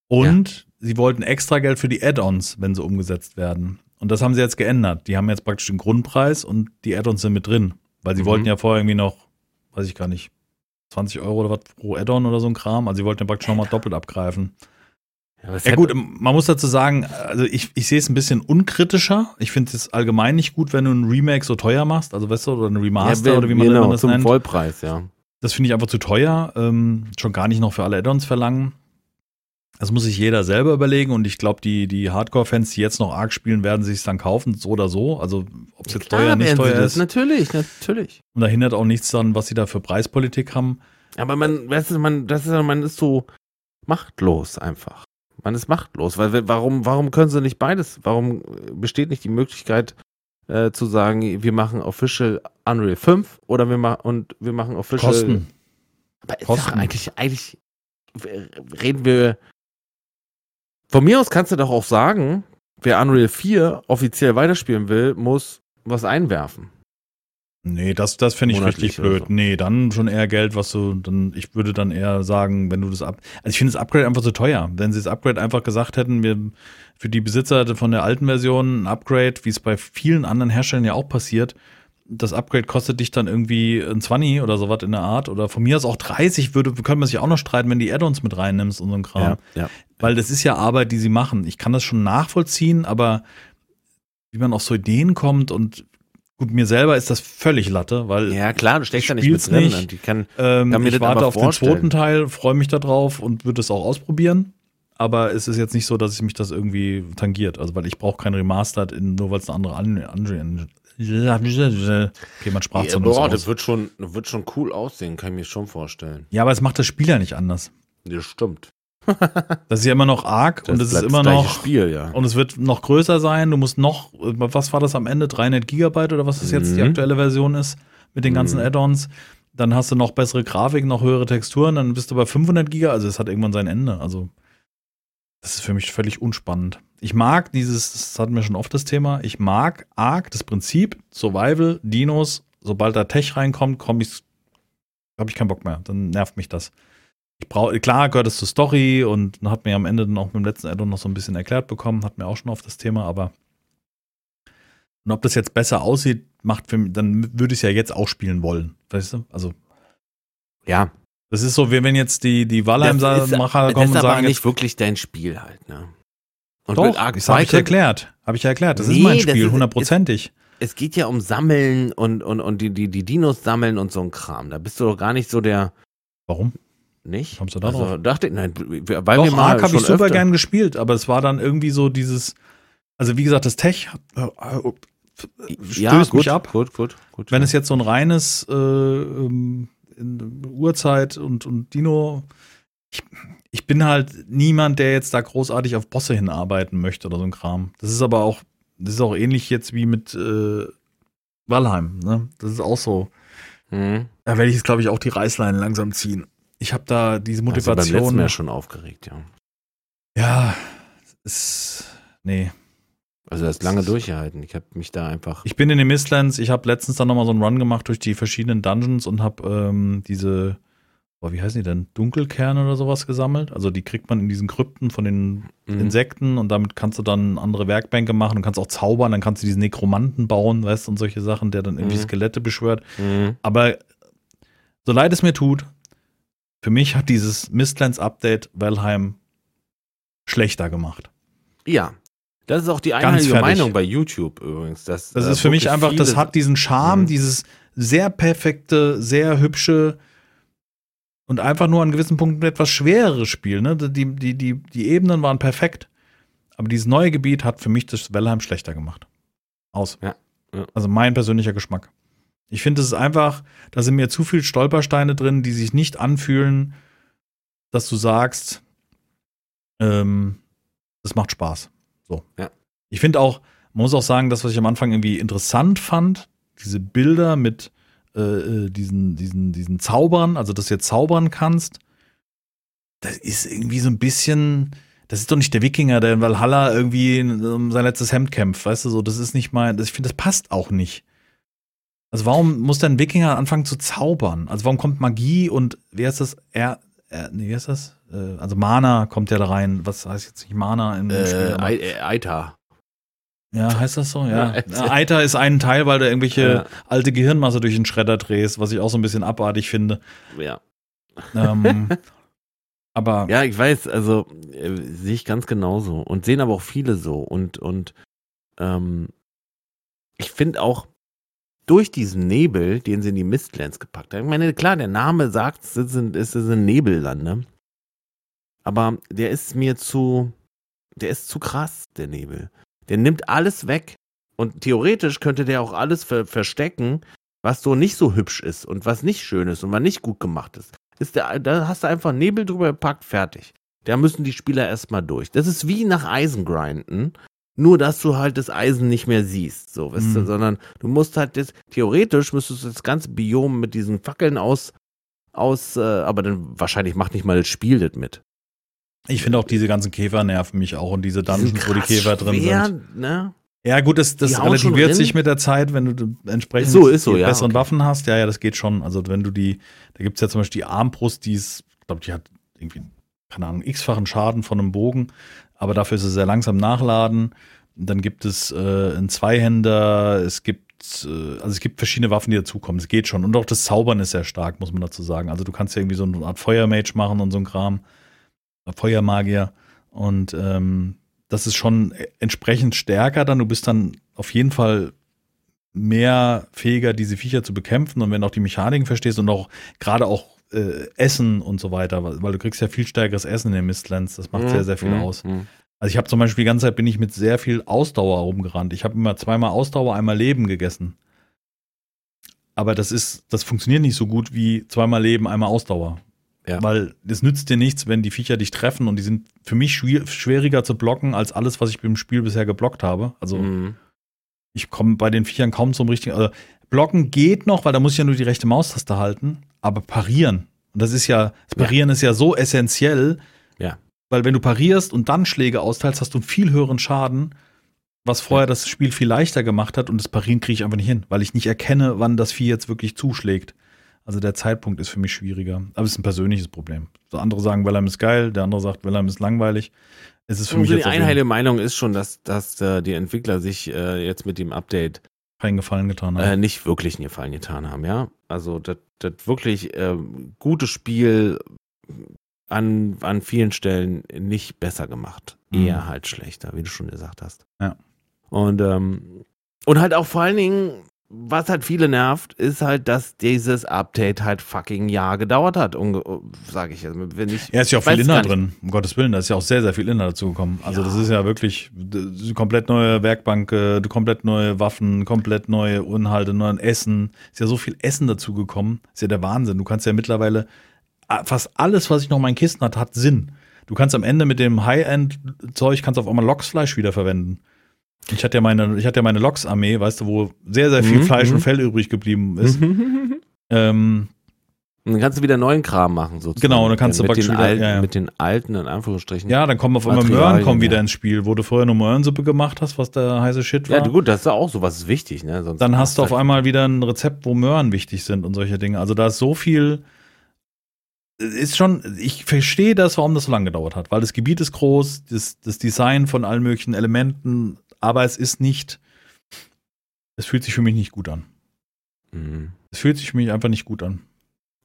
Und sie wollten extra Geld für die Add-ons, wenn sie umgesetzt werden. Und das haben sie jetzt geändert. Die haben jetzt praktisch den Grundpreis und die Add-ons sind mit drin. Weil sie Mhm. wollten ja vorher irgendwie noch, weiß ich gar nicht, 20 Euro oder was pro Add-on oder so ein Kram. Also sie wollten ja praktisch nochmal doppelt abgreifen. Ja, Ja hätte- gut, man muss dazu sagen, also ich, ich sehe es ein bisschen unkritischer. Ich finde es allgemein nicht gut, wenn du ein Remake so teuer machst, also weißt du, oder ein Remaster ja, oder wie man genau, das zum nennt. Vollpreis, ja. Das finde ich einfach zu teuer. Ähm, schon gar nicht noch für alle Add-ons verlangen. Das muss sich jeder selber überlegen und ich glaube, die, die Hardcore-Fans, die jetzt noch arg spielen, werden sich dann kaufen, so oder so. Also ob es jetzt teuer, nicht teuer ist. Natürlich, natürlich. Und da hindert auch nichts dann, was sie da für Preispolitik haben. Aber man, weißt du, man, das ist, man ist so machtlos einfach. Man ist machtlos, weil warum, warum können sie nicht beides? Warum besteht nicht die Möglichkeit äh, zu sagen, wir machen Official Unreal 5 oder wir machen und wir machen Official Kosten. Aber Kosten. doch eigentlich, eigentlich reden wir. Von mir aus kannst du doch auch sagen, wer Unreal 4 offiziell weiterspielen will, muss was einwerfen. Nee, das, das finde ich richtig blöd. so. Nee, dann schon eher Geld, was du, dann, ich würde dann eher sagen, wenn du das ab, also ich finde das Upgrade einfach zu teuer. Wenn sie das Upgrade einfach gesagt hätten, wir, für die Besitzer von der alten Version ein Upgrade, wie es bei vielen anderen Herstellern ja auch passiert, das Upgrade kostet dich dann irgendwie ein 20 oder sowas in der Art oder von mir aus auch 30 würde, könnte man sich auch noch streiten, wenn die Add-ons mit reinnimmst und so ein Kram. ja. Weil das ist ja Arbeit, die sie machen. Ich kann das schon nachvollziehen, aber wie man auf so Ideen kommt und gut, mir selber ist das völlig Latte, weil Ja, klar, du steckst da nicht mit drin. nicht. Die kann, ähm, Kann mir ich das warte auf vorstellen. den zweiten Teil, freue mich darauf und würde es auch ausprobieren. Aber es ist jetzt nicht so, dass ich mich das irgendwie tangiert. Also, weil ich brauche kein Remastered, in, nur weil es eine andere Engine Okay, man sprach ja, boah, das wird schon, wird schon cool aussehen, kann ich mir schon vorstellen. Ja, aber es macht das Spiel ja nicht anders. Das stimmt. <laughs> Das ist ja immer noch arg und es ist immer das noch. Spiel, ja. Und es wird noch größer sein. Du musst noch, was war das am Ende? 300 Gigabyte oder was das jetzt die Mhm. aktuelle Version ist mit den ganzen Mhm. Add-ons. Dann hast du noch bessere Grafik, noch höhere Texturen. Dann bist du bei 500 Giga. Also es hat irgendwann sein Ende. Also das ist für mich völlig unspannend. Ich mag dieses, das hatten wir schon oft das Thema. Ich mag arg das Prinzip Survival, Dinos. Sobald da Tech reinkommt, komme ich, habe ich keinen Bock mehr. Dann nervt mich das. Ich brauche, klar gehört es zur Story und hat mir am Ende dann auch mit dem letzten Addon noch so ein bisschen erklärt bekommen, hat mir auch schon auf das Thema, aber und ob das jetzt besser aussieht, macht für mich, dann würde ich es ja jetzt auch spielen wollen, weißt du? Also, Ja, das ist so, wie wenn jetzt die, die das ist, Valheim-Macher das kommen ist und aber sagen, nicht wirklich dein Spiel halt, ne? Und doch, das habe ich 2 erklärt, habe ich ja erklärt, das ist Nee, mein das Spiel, ist- hundertprozentig. es geht ja um Sammeln und, und, und die, die, die Dinos sammeln und so ein Kram. Da bist du doch gar nicht so der, Warum? Nicht? Kommst du da also, drauf? dachte ich, nein, weil wir Doch, mal Ark habe ich super öfter- gern gespielt, aber es war dann irgendwie so dieses, also wie gesagt, das Tech äh, äh, stößt ja, gut, mich ab. Gut, gut, gut. Wenn es jetzt so ein reines äh, ähm, in Uhrzeit und, und Dino, ich, ich bin halt niemand, der jetzt da großartig auf Bosse hinarbeiten möchte oder so ein Kram. Das ist aber auch, das ist auch ähnlich jetzt wie mit äh, Valheim. Ne? Das ist auch so. hm. Da werde ich jetzt, glaube ich, auch die Reißleine langsam ziehen. Ich habe da diese Also beim letzten Motivation. Mal schon aufgeregt, ja. ja, ist, nee. Also er ist lange durchgehalten. Ich habe mich da einfach. Ich bin in den Mistlands. Ich habe letztens dann nochmal so einen Run gemacht durch die verschiedenen Dungeons und habe ähm, diese, boah, wie heißen die denn? Dunkelkerne oder sowas gesammelt. Also die kriegt man in diesen Krypten von den Mhm. Insekten und damit kannst du dann andere Werkbänke machen und kannst auch zaubern. Dann kannst du diesen Nekromanten bauen, weißt du, und solche Sachen, der dann irgendwie Mhm. Skelette beschwört. Mhm. Aber so leid es mir tut, für mich hat dieses Mistlands-Update Valheim schlechter gemacht. Ja. Das ist auch die einheitliche fertig. Meinung bei YouTube übrigens. Dass, Das äh, ist für mich einfach, das hat diesen Charme, Mhm. dieses sehr perfekte, sehr hübsche und einfach nur an gewissen Punkten etwas schwerere Spiel. Ne? Die, die, die, die Ebenen waren perfekt, aber dieses neue Gebiet hat für mich das Valheim schlechter gemacht. Aus. Ja, ja. Also mein persönlicher Geschmack. Ich finde, es ist einfach, da sind mir zu viele Stolpersteine drin, die sich nicht anfühlen, dass du sagst, ähm, das macht Spaß. So. Ja. Ich finde auch, man muss auch sagen, das, was ich am Anfang irgendwie interessant fand, diese Bilder mit äh, äh, diesen, diesen, diesen Zaubern, also dass du jetzt zaubern kannst, das ist irgendwie so ein bisschen, das ist doch nicht der Wikinger, der in Valhalla irgendwie um sein letztes Hemd kämpft, weißt du so, das ist nicht mal, ich finde, das passt auch nicht. Also warum muss denn ein Wikinger anfangen zu zaubern? Also warum kommt Magie und wie heißt das? Er, er nee, wie heißt das? Äh, also Mana kommt ja da rein. Was heißt jetzt nicht Mana im Äh, Spiel? äh, Eita. Ja, heißt das so? Ja. Ja, ja Eiter ist ein Teil, weil du irgendwelche Ja. alte Gehirnmasse durch den Schredder drehst, was ich auch so ein bisschen abartig finde. Ja. Ähm, <laughs> aber Ja, ich weiß, also äh, sehe ich ganz genauso und sehen aber auch viele so und und ähm, ich finde auch durch diesen Nebel, den sie in die Mistlands gepackt haben. Ich meine, klar, der Name sagt, es sind, es sind Nebellande, aber der ist mir zu, der ist zu krass, der Nebel. Der nimmt alles weg und theoretisch könnte der auch alles ver verstecken, was so nicht so hübsch ist und was nicht schön ist und was nicht gut gemacht ist. ist der, da hast du einfach Nebel drüber gepackt, fertig. Da müssen die Spieler erstmal durch. Das ist wie nach Eisen grinden, nur dass du halt das Eisen nicht mehr siehst, so, weißt du, Mhm. sondern du musst halt das, theoretisch müsstest du das ganze Biom mit diesen Fackeln aus, aus, äh, aber dann wahrscheinlich macht nicht mal das Spiel das mit. ich finde auch diese ganzen Käfer nerven mich auch und diese Dungeons, wo die Käfer drin schwer, sind. Ne? Ja, gut, das, das relativiert sich mit der Zeit, wenn du entsprechend so, so, die ja, besseren okay. Waffen hast. Ja, ja, das geht schon. Also wenn du die, da gibt's ja zum Beispiel die Armbrust, die ist, ich glaube, die hat irgendwie, keine Ahnung, x-fachen Schaden von einem Bogen, aber dafür ist sie sehr langsam nachladen. Dann gibt es äh, einen Zweihänder, es gibt, äh, also es gibt verschiedene Waffen, die dazukommen. Es geht schon. Und auch das Zaubern ist sehr stark, muss man dazu sagen. Also du kannst ja irgendwie so eine Art Feuermage machen und so ein Kram. Feuermagier. Und ähm, das ist schon entsprechend stärker dann. Du bist dann auf jeden Fall mehr fähiger, diese Viecher zu bekämpfen. Und wenn du auch die Mechaniken verstehst und auch gerade auch äh, Essen und so weiter, weil, du kriegst ja viel stärkeres Essen in den Mistlands. Das macht sehr, sehr viel Mhm, aus. mhm. Also ich habe zum Beispiel die ganze Zeit bin ich mit sehr viel Ausdauer rumgerannt. Ich habe immer zweimal Ausdauer, einmal Leben gegessen. Aber das ist, das funktioniert nicht so gut wie zweimal Leben, einmal Ausdauer. Ja. Weil es nützt dir nichts, wenn die Viecher dich treffen und die sind für mich schwier schwieriger zu blocken als alles, was ich im Spiel bisher geblockt habe. Also Mhm. ich komme bei den Viechern kaum zum richtigen. Also blocken geht noch, weil da muss ich ja nur die rechte Maustaste halten, aber parieren. Und das ist ja, das Parieren ist ja so essentiell. Ja. Weil wenn du parierst und dann Schläge austeilst, hast du einen viel höheren Schaden, was vorher das Spiel viel leichter gemacht hat. Und das Parieren kriege ich einfach nicht hin, weil ich nicht erkenne, wann das Vieh jetzt wirklich zuschlägt. Also der Zeitpunkt ist für mich schwieriger. Aber es ist ein persönliches Problem. So andere sagen, Valheim ist geil, der andere sagt, Valheim ist langweilig. Es ist für mich Also jetzt die einheitliche Meinung ist schon, dass, dass äh, die Entwickler sich äh, jetzt mit dem Update keinen Gefallen getan haben. äh, nicht wirklich einen Gefallen getan haben, ja. Also das wirklich ähm, gute Spiel an, an vielen Stellen nicht besser gemacht. Mhm. Eher halt schlechter, wie du schon gesagt hast. Ja. Und, ähm, und halt auch vor allen Dingen, was halt viele nervt, ist halt, dass dieses Update halt fucking ein Jahr gedauert hat, sage ich. Also, wenn ich Ja, ist ja auch viel Inhalt drin, um Gottes Willen. Da ist ja auch sehr, sehr viel Inhalt dazugekommen. Also, Ja. das ist ja wirklich komplett neue Werkbank, äh, komplett neue Waffen, komplett neue Inhalte, neuen Essen. Ist ja so viel Essen dazugekommen. Ist ja der Wahnsinn. Du kannst ja mittlerweile fast alles, was ich noch in meinen Kisten hat, hat Sinn. Du kannst am Ende mit dem High-End-Zeug kannst auf einmal Loksfleisch wiederverwenden. Ich hatte ja meine, ich hatte ja meine Loks-Armee, weißt du, wo sehr, sehr viel Mhm, Fleisch mhm. und Fell übrig geblieben ist. und ähm, dann kannst du wieder neuen Kram machen, sozusagen. Genau, dann kannst du mit den, wieder- alten, ja, ja. mit den alten, in Anführungsstrichen. Ja, dann kommen auf einmal Möhren kommen wieder ja. ins Spiel, wo du vorher nur Möhrensuppe gemacht hast, was der heiße Shit war. Ja, gut, das ist ja auch so, was ist wichtig, ne? Sonst dann hast du auf halt- einmal wieder ein Rezept, wo Möhren wichtig sind und solche Dinge. Also da ist so viel. Ist schon, ich verstehe das, warum das so lange gedauert hat, weil das Gebiet ist groß, das, das Design von allen möglichen Elementen, aber es ist nicht, es fühlt sich für mich nicht gut an. Mhm. Es fühlt sich für mich einfach nicht gut an.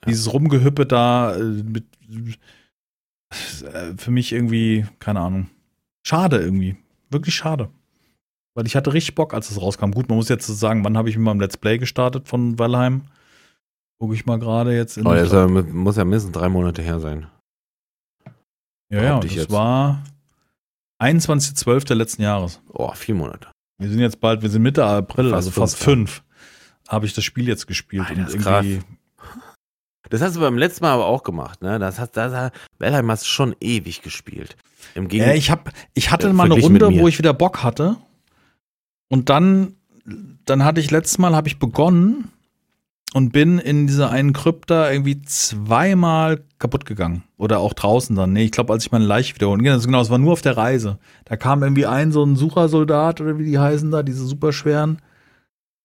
Ja. Dieses Rumgehüppe da, äh, mit, äh, für mich irgendwie, keine Ahnung, schade irgendwie. Wirklich schade. Weil ich hatte richtig Bock, als es rauskam. Gut, man muss jetzt sagen, wann habe ich mit meinem Let's Play gestartet von Valheim? Gucke ich mal gerade jetzt. In Oh, ja, muss ja mindestens drei Monate her sein. ja, ja, das ich jetzt. war 21.12. letzten Jahres. Oh, vier Monate. Wir sind jetzt bald, wir sind Mitte April, Fast also fast fünf. Habe ich das Spiel jetzt gespielt. Alter, und das ist krass. irgendwie, Das hast du beim letzten Mal aber auch gemacht, ne? Das hast, das hat, Valheim hast du schon ewig gespielt. Im Gegenteil. ich hab, ich hatte Äh, mal eine Runde, wo ich wieder Bock hatte. Und dann, dann hatte ich letztes Mal habe ich begonnen und bin in dieser einen Krypta irgendwie zweimal kaputt gegangen. Oder auch draußen dann. Nee, ich glaube, als ich meine Leiche wiederholen. Genau, genau, es war nur auf der Reise. Da kam irgendwie ein so ein Suchersoldat oder wie die heißen da, diese superschweren.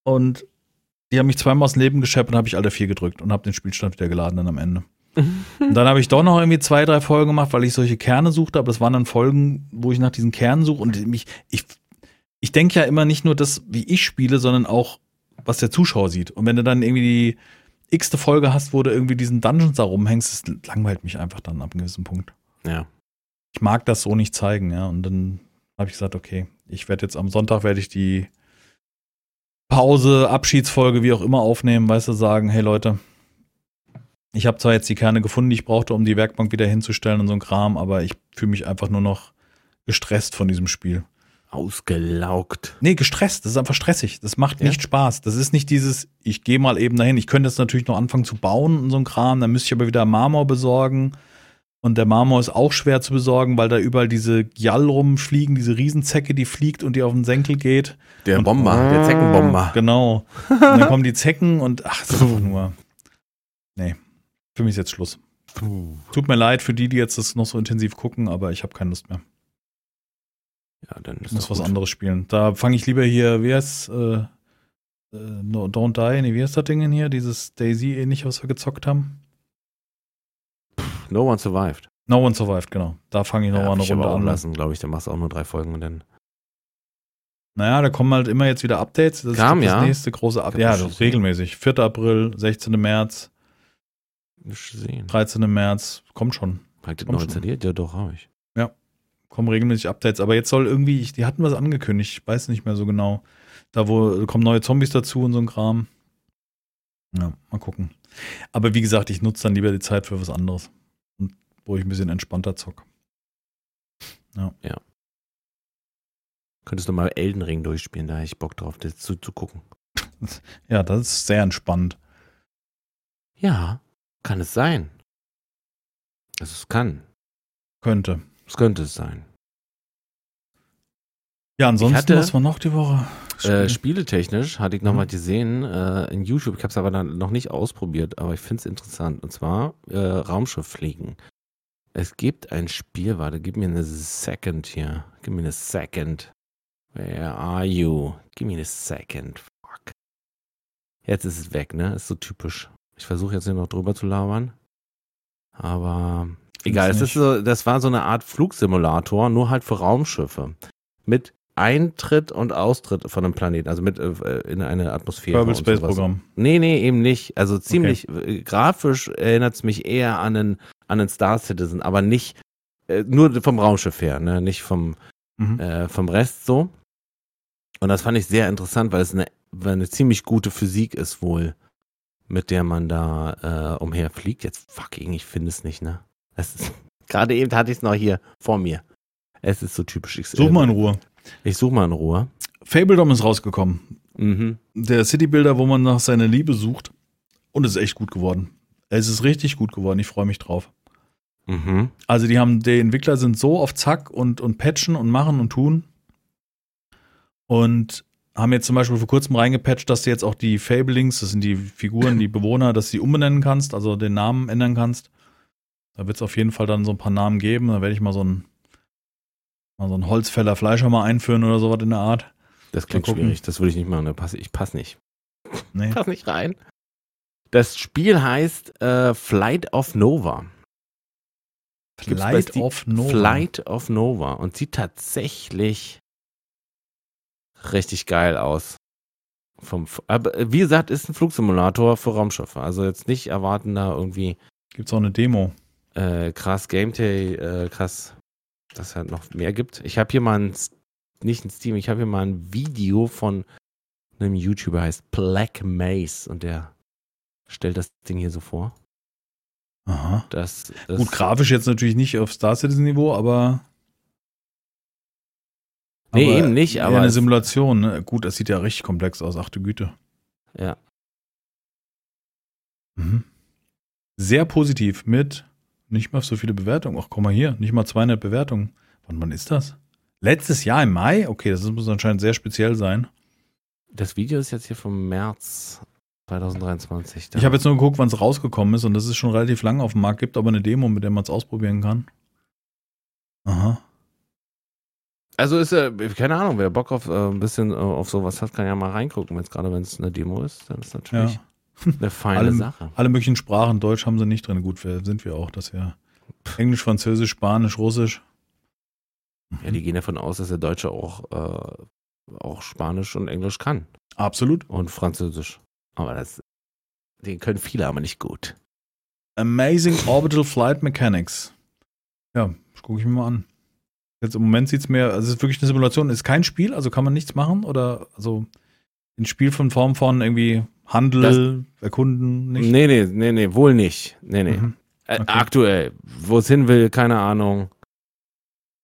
Und die haben mich zweimal aus dem Leben geschleppt und habe ich alle vier gedrückt und habe den Spielstand wieder geladen dann am Ende. und dann habe ich doch noch irgendwie zwei, drei Folgen gemacht, weil ich solche Kerne suchte, aber das waren dann Folgen, wo ich nach diesen Kernen suche und mich, ich, ich denke ja immer nicht nur das, wie ich spiele, sondern auch, was der Zuschauer sieht. Und wenn du dann irgendwie die x-te Folge hast, wo du irgendwie diesen Dungeons da rumhängst, das langweilt mich einfach dann ab einem gewissen Punkt. Ja. Ich mag das so nicht zeigen, ja. Und dann habe ich gesagt, okay, ich werde jetzt am Sonntag werde ich die Pause, Abschiedsfolge, wie auch immer aufnehmen, weißt du, sagen, hey Leute, ich habe zwar jetzt die Kerne gefunden, die ich brauchte, um die Werkbank wieder hinzustellen und so ein Kram, aber ich fühle mich einfach nur noch gestresst von diesem Spiel. Ausgelaugt. Nee, gestresst. Das ist einfach stressig. Das macht Ja? nicht Spaß. Das ist nicht dieses, ich gehe mal eben dahin. Ich könnte jetzt natürlich noch anfangen zu bauen und so ein Kram. Dann müsste ich aber wieder Marmor besorgen. Und der Marmor ist auch schwer zu besorgen, weil da überall diese Gjall rumfliegen, diese Riesenzecke, die fliegt und die auf den Senkel geht. Der Und- Bomber, der Zeckenbomber. Genau. Und dann kommen die Zecken und ach, das ist einfach nur. Nee. Für mich ist jetzt Schluss. Puh. Tut mir leid für die, die jetzt das noch so intensiv gucken, aber ich habe keine Lust mehr. Ja, dann ist muss was gut. anderes spielen. Da fange ich lieber hier, wie heißt äh, äh, no, Don't Die, nee, wie heißt das Ding hier? Dieses Daisy-ähnliche, was wir gezockt haben? No One Survived. No One Survived, genau. Da fange ich noch Ja, eine ich aber Runde an. lassen, glaube ich. Da machst du auch nur drei Folgen und dann. Naja, da kommen halt immer jetzt wieder Updates. Das Kam, ist das ja. nächste große Update. Ja, das regelmäßig. 4. April, 16. März, Nicht gesehen. 13. März. Kommt schon. Habt ihr Komm neu schon. installiert? Ja, doch, habe ich. Kommen regelmäßig Updates, aber jetzt soll irgendwie, ich- die hatten was angekündigt, ich weiß nicht mehr so genau. Da wo kommen neue Zombies dazu und so ein Kram. Ja, mal gucken. Aber wie gesagt, ich nutze dann lieber die Zeit für was anderes. Und wo ich ein bisschen entspannter zock. Könntest du mal Elden Ring durchspielen, da hätte ich Bock drauf, das zu, zu gucken. <laughs> Ja, das ist sehr entspannt. Ja, kann es sein. Also es kann. Könnte. Es könnte es sein. Ja, ansonsten, hatte- was war noch die Woche? Äh, spieletechnisch hatte ich noch Mhm. gesehen äh, in YouTube. Ich habe es aber dann noch nicht ausprobiert, aber ich finde es interessant. Und zwar äh, Raumschiff fliegen. Es gibt ein Spiel, warte, gib mir eine Second hier. Gib mir eine Second. Where are you? Gib mir eine Second. Fuck. Jetzt ist es weg, ne? Ist so typisch. Ich versuche jetzt hier noch drüber zu labern. Aber egal, es nicht. ist so, das war so eine Art Flugsimulator, nur halt für Raumschiffe. Mit Eintritt und Austritt von einem Planeten, also mit äh, in eine Atmosphäre. Kerbal Space. Programm. Nee, nee, eben nicht. Also ziemlich äh, grafisch erinnert es mich eher an einen, an einen Star Citizen, aber nicht äh, nur vom Raumschiff her, ne? nicht vom, Mhm. äh, vom Rest so. Und das fand ich sehr interessant, weil es eine, weil eine ziemlich gute Physik ist wohl, mit der man da äh, umherfliegt. Jetzt fucking, ich finde es nicht, ne? Ist, <laughs> gerade eben hatte ich es noch hier vor mir. Es ist so typisch. Ich, Such mal in Ruhe. Ich suche mal in Ruhe. Fabledom ist rausgekommen. Mhm. Der Citybuilder, wo man nach seiner Liebe sucht. Und es ist echt gut geworden. Es ist richtig gut geworden. Ich freue mich drauf. Mhm. Also die haben, die Entwickler sind so auf Zack und, und patchen und machen und tun. Und haben jetzt zum Beispiel vor kurzem reingepatcht, dass du jetzt auch die Fablings, das sind die Figuren, die Bewohner, dass du sie umbenennen kannst, also den Namen ändern kannst. Da wird es auf jeden Fall dann so ein paar Namen geben. Da werde ich mal so ein, mal so ein Holzfäller Fleischer mal einführen oder sowas in der Art. Das klingt schwierig. Das würde ich nicht machen. Da passe, ich passe nicht. Nee. <laughs> Pass nicht rein. Das Spiel heißt äh, Flight of Nova. Flight of Nova. Flight of Nova. Und sieht tatsächlich richtig geil aus. Vom, aber äh, wie gesagt, ist ein Flugsimulator für Raumschiffe. Also jetzt nicht erwarten da irgendwie Gibt's auch eine Demo. Äh, krass Gameplay, äh, krass, dass es halt noch mehr gibt. Ich habe hier mal ein, nicht ein Steam, ich habe hier mal ein Video von einem YouTuber, heißt Black Maze und der stellt das Ding hier so vor. Aha. Das, das Gut, grafisch jetzt natürlich nicht auf Star Citizen Niveau, aber. Nee, aber eben nicht, aber eine Simulation. Ne? Gut, das sieht ja richtig komplex aus, achte Güte. Ja, Mhm. Sehr positiv mit nicht mal so viele Bewertungen. Ach, guck mal hier, nicht mal 200 Bewertungen. Wann, wann ist das? Letztes Jahr im Mai? Okay, das muss anscheinend sehr speziell sein. das Video ist jetzt hier vom März 2023. Ich habe jetzt nur geguckt, wann es rausgekommen ist und das ist schon relativ lang auf dem Markt, gibt aber eine Demo, mit der man es ausprobieren kann. Aha. Also ist ja, keine Ahnung, wer Bock auf äh, ein bisschen äh, auf sowas hat, kann ja mal reingucken. Wenn es gerade wenn es eine Demo ist, dann ist natürlich Ja. <laughs> eine feine Alle, Sache. alle möglichen Sprachen, Deutsch haben sie nicht drin. Gut, sind wir auch, dass wir Englisch, Französisch, Spanisch, Russisch. Ja, die gehen davon aus, dass der Deutsche auch, äh, auch Spanisch und Englisch kann. Absolut. Und Französisch. Aber das, den können viele aber nicht gut. Amazing Orbital Flight Mechanics. Ja, das gucke ich mir mal an. Jetzt im Moment sieht es mehr, also es ist wirklich eine Simulation, ist kein Spiel, also kann man nichts machen oder also ein Spiel von Form von irgendwie Handel, Erkunden, nicht? Nee, nee, nee, nee, wohl nicht. Nee, nee. Mhm. Äh, Okay. Aktuell. Wo es hin will, keine Ahnung.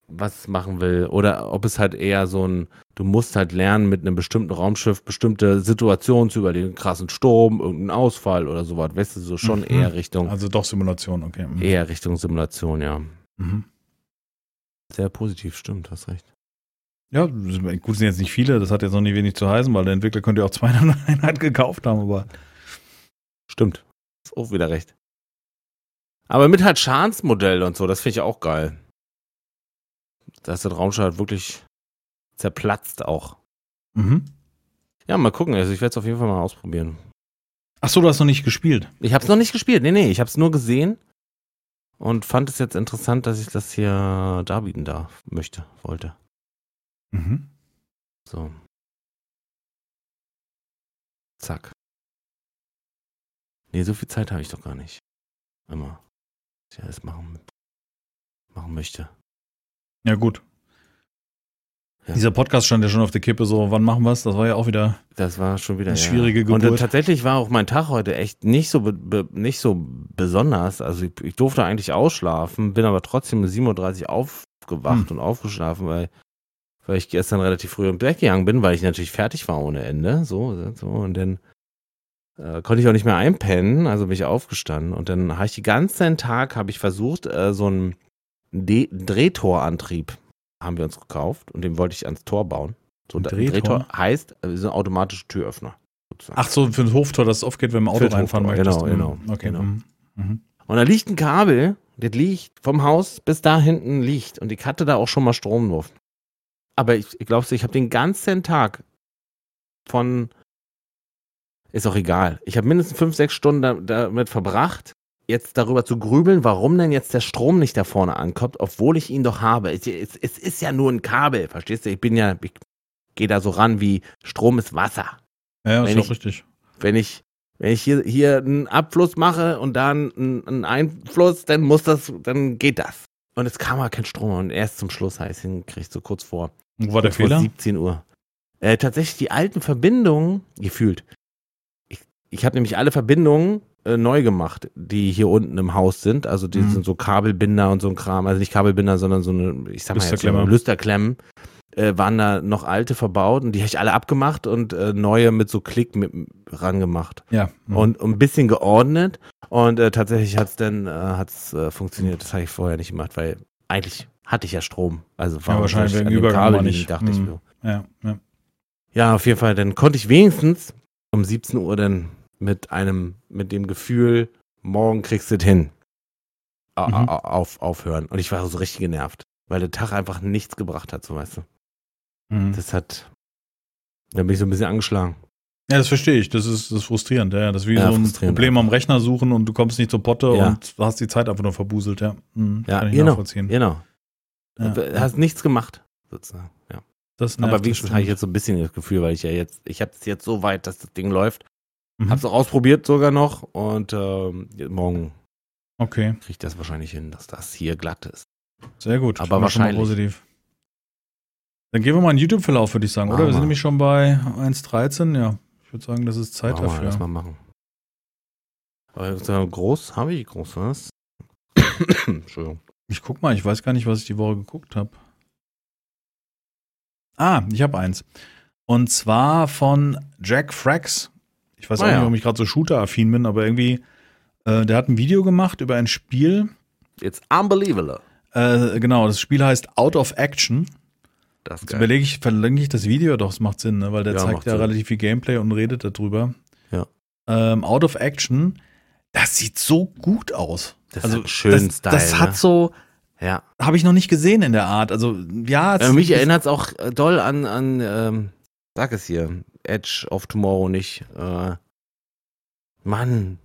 Was es machen will. Oder ob es halt eher so ein, du musst halt lernen, mit einem bestimmten Raumschiff bestimmte Situationen zu überlegen. Krassen Sturm, irgendeinen Ausfall oder sowas. Weißt du, so schon Mhm. eher Richtung, Also doch Simulation, okay. Mhm. eher Richtung Simulation, ja. Mhm. Sehr positiv, stimmt, hast recht. Ja, gut, sind jetzt nicht viele, das hat jetzt noch nicht wenig zu heißen, weil der Entwickler könnte ja auch zwei <laughs> in einer Einheit gekauft haben, aber Stimmt. Ist auch wieder recht. Aber mit halt Schadensmodell und so, das finde ich auch geil. Da ist das Raumschiff halt wirklich zerplatzt auch. mhm. Ja, mal gucken. Also ich werde es auf jeden Fall mal ausprobieren. Ach so, du hast noch nicht gespielt. Ich habe es noch nicht gespielt. Nee, nee, ich habe es nur gesehen und fand es jetzt interessant, dass ich das hier darbieten darf, möchte, wollte. Mhm. So. Zack. Nee, so viel Zeit habe ich doch gar nicht. Immer. Was ich alles machen, machen möchte. Ja, gut. Ja. Dieser Podcast stand ja schon auf der Kippe, so, wann machen wir es? Das war ja auch wieder. Das war schon wieder Eine ja. schwierige Und Geburt. äh, tatsächlich war auch mein Tag heute echt nicht so nicht so besonders. Also ich, ich durfte eigentlich ausschlafen, bin aber trotzdem um 7.30 Uhr aufgewacht Hm. und aufgeschlafen, weil, weil ich gestern relativ früh im Bett gegangen bin, weil ich natürlich fertig war ohne Ende. So, so und dann äh, konnte ich auch nicht mehr einpennen, also bin ich aufgestanden und dann habe ich den ganzen Tag habe ich versucht, äh, so einen D Drehtorantrieb haben wir uns gekauft und den wollte ich ans Tor bauen. So, Ein Drehtor? Drehtor heißt, äh, so ein automatischer Türöffner. sozusagen. Ach so, für ein Hoftor, das aufgeht, wenn man Auto reinfahren Hoftor, möchtest. genau, Mhm. genau, Okay. genau. mhm. Mhm. Und da liegt ein Kabel, das liegt vom Haus bis da hinten liegt. Und ich hatte da auch schon mal Strom drauf. Aber ich, ich glaube, ich habe den ganzen Tag von. Ist auch egal. Ich habe mindestens fünf, sechs Stunden da, damit verbracht, jetzt darüber zu grübeln, warum denn jetzt der Strom nicht da vorne ankommt, obwohl ich ihn doch habe. Es, es, es ist ja nur ein Kabel, verstehst du? Ich bin ja, ich gehe da so ran wie Strom ist Wasser. Ja, ist Wenn doch ich- richtig. Wenn ich, wenn ich hier, hier einen Abfluss mache und dann einen, einen Einfluss, dann muss das, dann geht das. Und es kam aber kein Strom und erst zum Schluss heißt hinkriegt, so kurz vor, Wo war der Fehler? 17 Uhr. Äh, tatsächlich die alten Verbindungen, gefühlt. Ich, ich habe nämlich alle Verbindungen äh, neu gemacht, die hier unten im Haus sind. Also die Mhm. sind so Kabelbinder und so ein Kram. Also nicht Kabelbinder, sondern so eine, ich sag mal jetzt so Lüsterklemmen. Äh, waren da noch alte verbaut und die habe ich alle abgemacht und äh, neue mit so Klick mit, ran gemacht Ja. mhm. und ein bisschen geordnet und äh, tatsächlich hat es dann äh, hat's, äh, funktioniert. Das habe ich vorher nicht gemacht, weil eigentlich hatte ich ja Strom. Also warum wahrscheinlich soll ich wegen Übergang war nicht. dachte ich Hm. mir. ja, ja. Ja, auf jeden Fall. Dann konnte ich wenigstens um 17 Uhr dann mit einem, mit dem Gefühl, morgen kriegst du es hin, Mhm. au- auf, aufhören. Und ich war so richtig genervt, weil der Tag einfach nichts gebracht hat, so weißt du. Mhm. Das hat, dann bin ich so ein bisschen angeschlagen. Ja, das verstehe ich. Das ist, das ist frustrierend. Ja, das ist wie Ja, so ein Problem am Rechner suchen und du kommst nicht zur Potte Ja. und hast die Zeit einfach nur verbuselt. Ja, mhm. Ja, kann ich genau, nachvollziehen. genau. Ja. Du hast nichts gemacht, sozusagen. Ja. Das nervt, Aber wenigstens habe ich jetzt so ein bisschen das Gefühl, weil ich ja jetzt, ich habe es jetzt so weit, dass das Ding läuft. Mhm. Hab's auch ausprobiert sogar noch und ähm, morgen Okay, kriege ich das wahrscheinlich hin, dass das hier glatt ist. sehr gut. Aber wahrscheinlich. positiv. Dann gehen wir mal in YouTube-Verlauf, würde ich sagen, oder? Machen Wir sind nämlich schon bei 1.13. Ja, ich würde sagen, das ist Zeit wir, dafür. Lass mal machen. Aber so groß habe ich groß was? <coughs> Entschuldigung. Ich guck mal, ich weiß gar nicht, was ich die Woche geguckt habe. Ah, ich habe eins. Und zwar von Jack Frax. Ich weiß Ah, auch nicht, warum ich gerade so Shooter-affin bin, aber irgendwie, äh, der hat ein Video gemacht über ein Spiel. It's unbelievable. Äh, genau, das Spiel heißt Out of Action. Das Jetzt überlege ich, verlinke ich das Video, doch, es macht Sinn, ne? weil der Ja, zeigt ja Sinn. relativ viel Gameplay und redet darüber. Ja. ähm, Out of Action, das sieht so gut aus. Das also schönen das, Style. Das hat ne? so, ja. habe ich noch nicht gesehen in der Art. Also ja, es Äh, mich erinnert es auch äh, doll an, an ähm, sag es hier, Edge of Tomorrow nicht. Äh, Mann,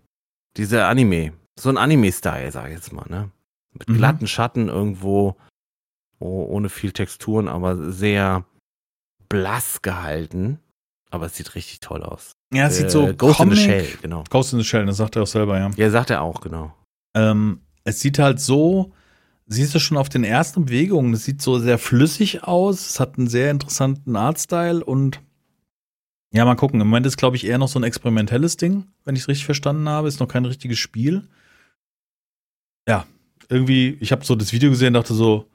dieser Anime. So ein Anime-Style, sag ich jetzt mal, ne? Mit Mhm. glatten Schatten irgendwo, oh, ohne viel Texturen, aber sehr blass gehalten. Aber es sieht richtig toll aus. Ja, es sieht so Äh, Ghost in the Comic- Shell, genau. Ghost in the Shell, das sagt er auch selber, ja. Ja, sagt er auch, genau. Ähm, es sieht halt so, siehst du schon auf den ersten Bewegungen, es sieht so sehr flüssig aus, es hat einen sehr interessanten Artstyle und ja, mal gucken. Im Moment ist, glaube ich, eher noch so ein experimentelles Ding, wenn ich es richtig verstanden habe. Ist noch kein richtiges Spiel. Ja, irgendwie, ich habe so das Video gesehen und dachte so,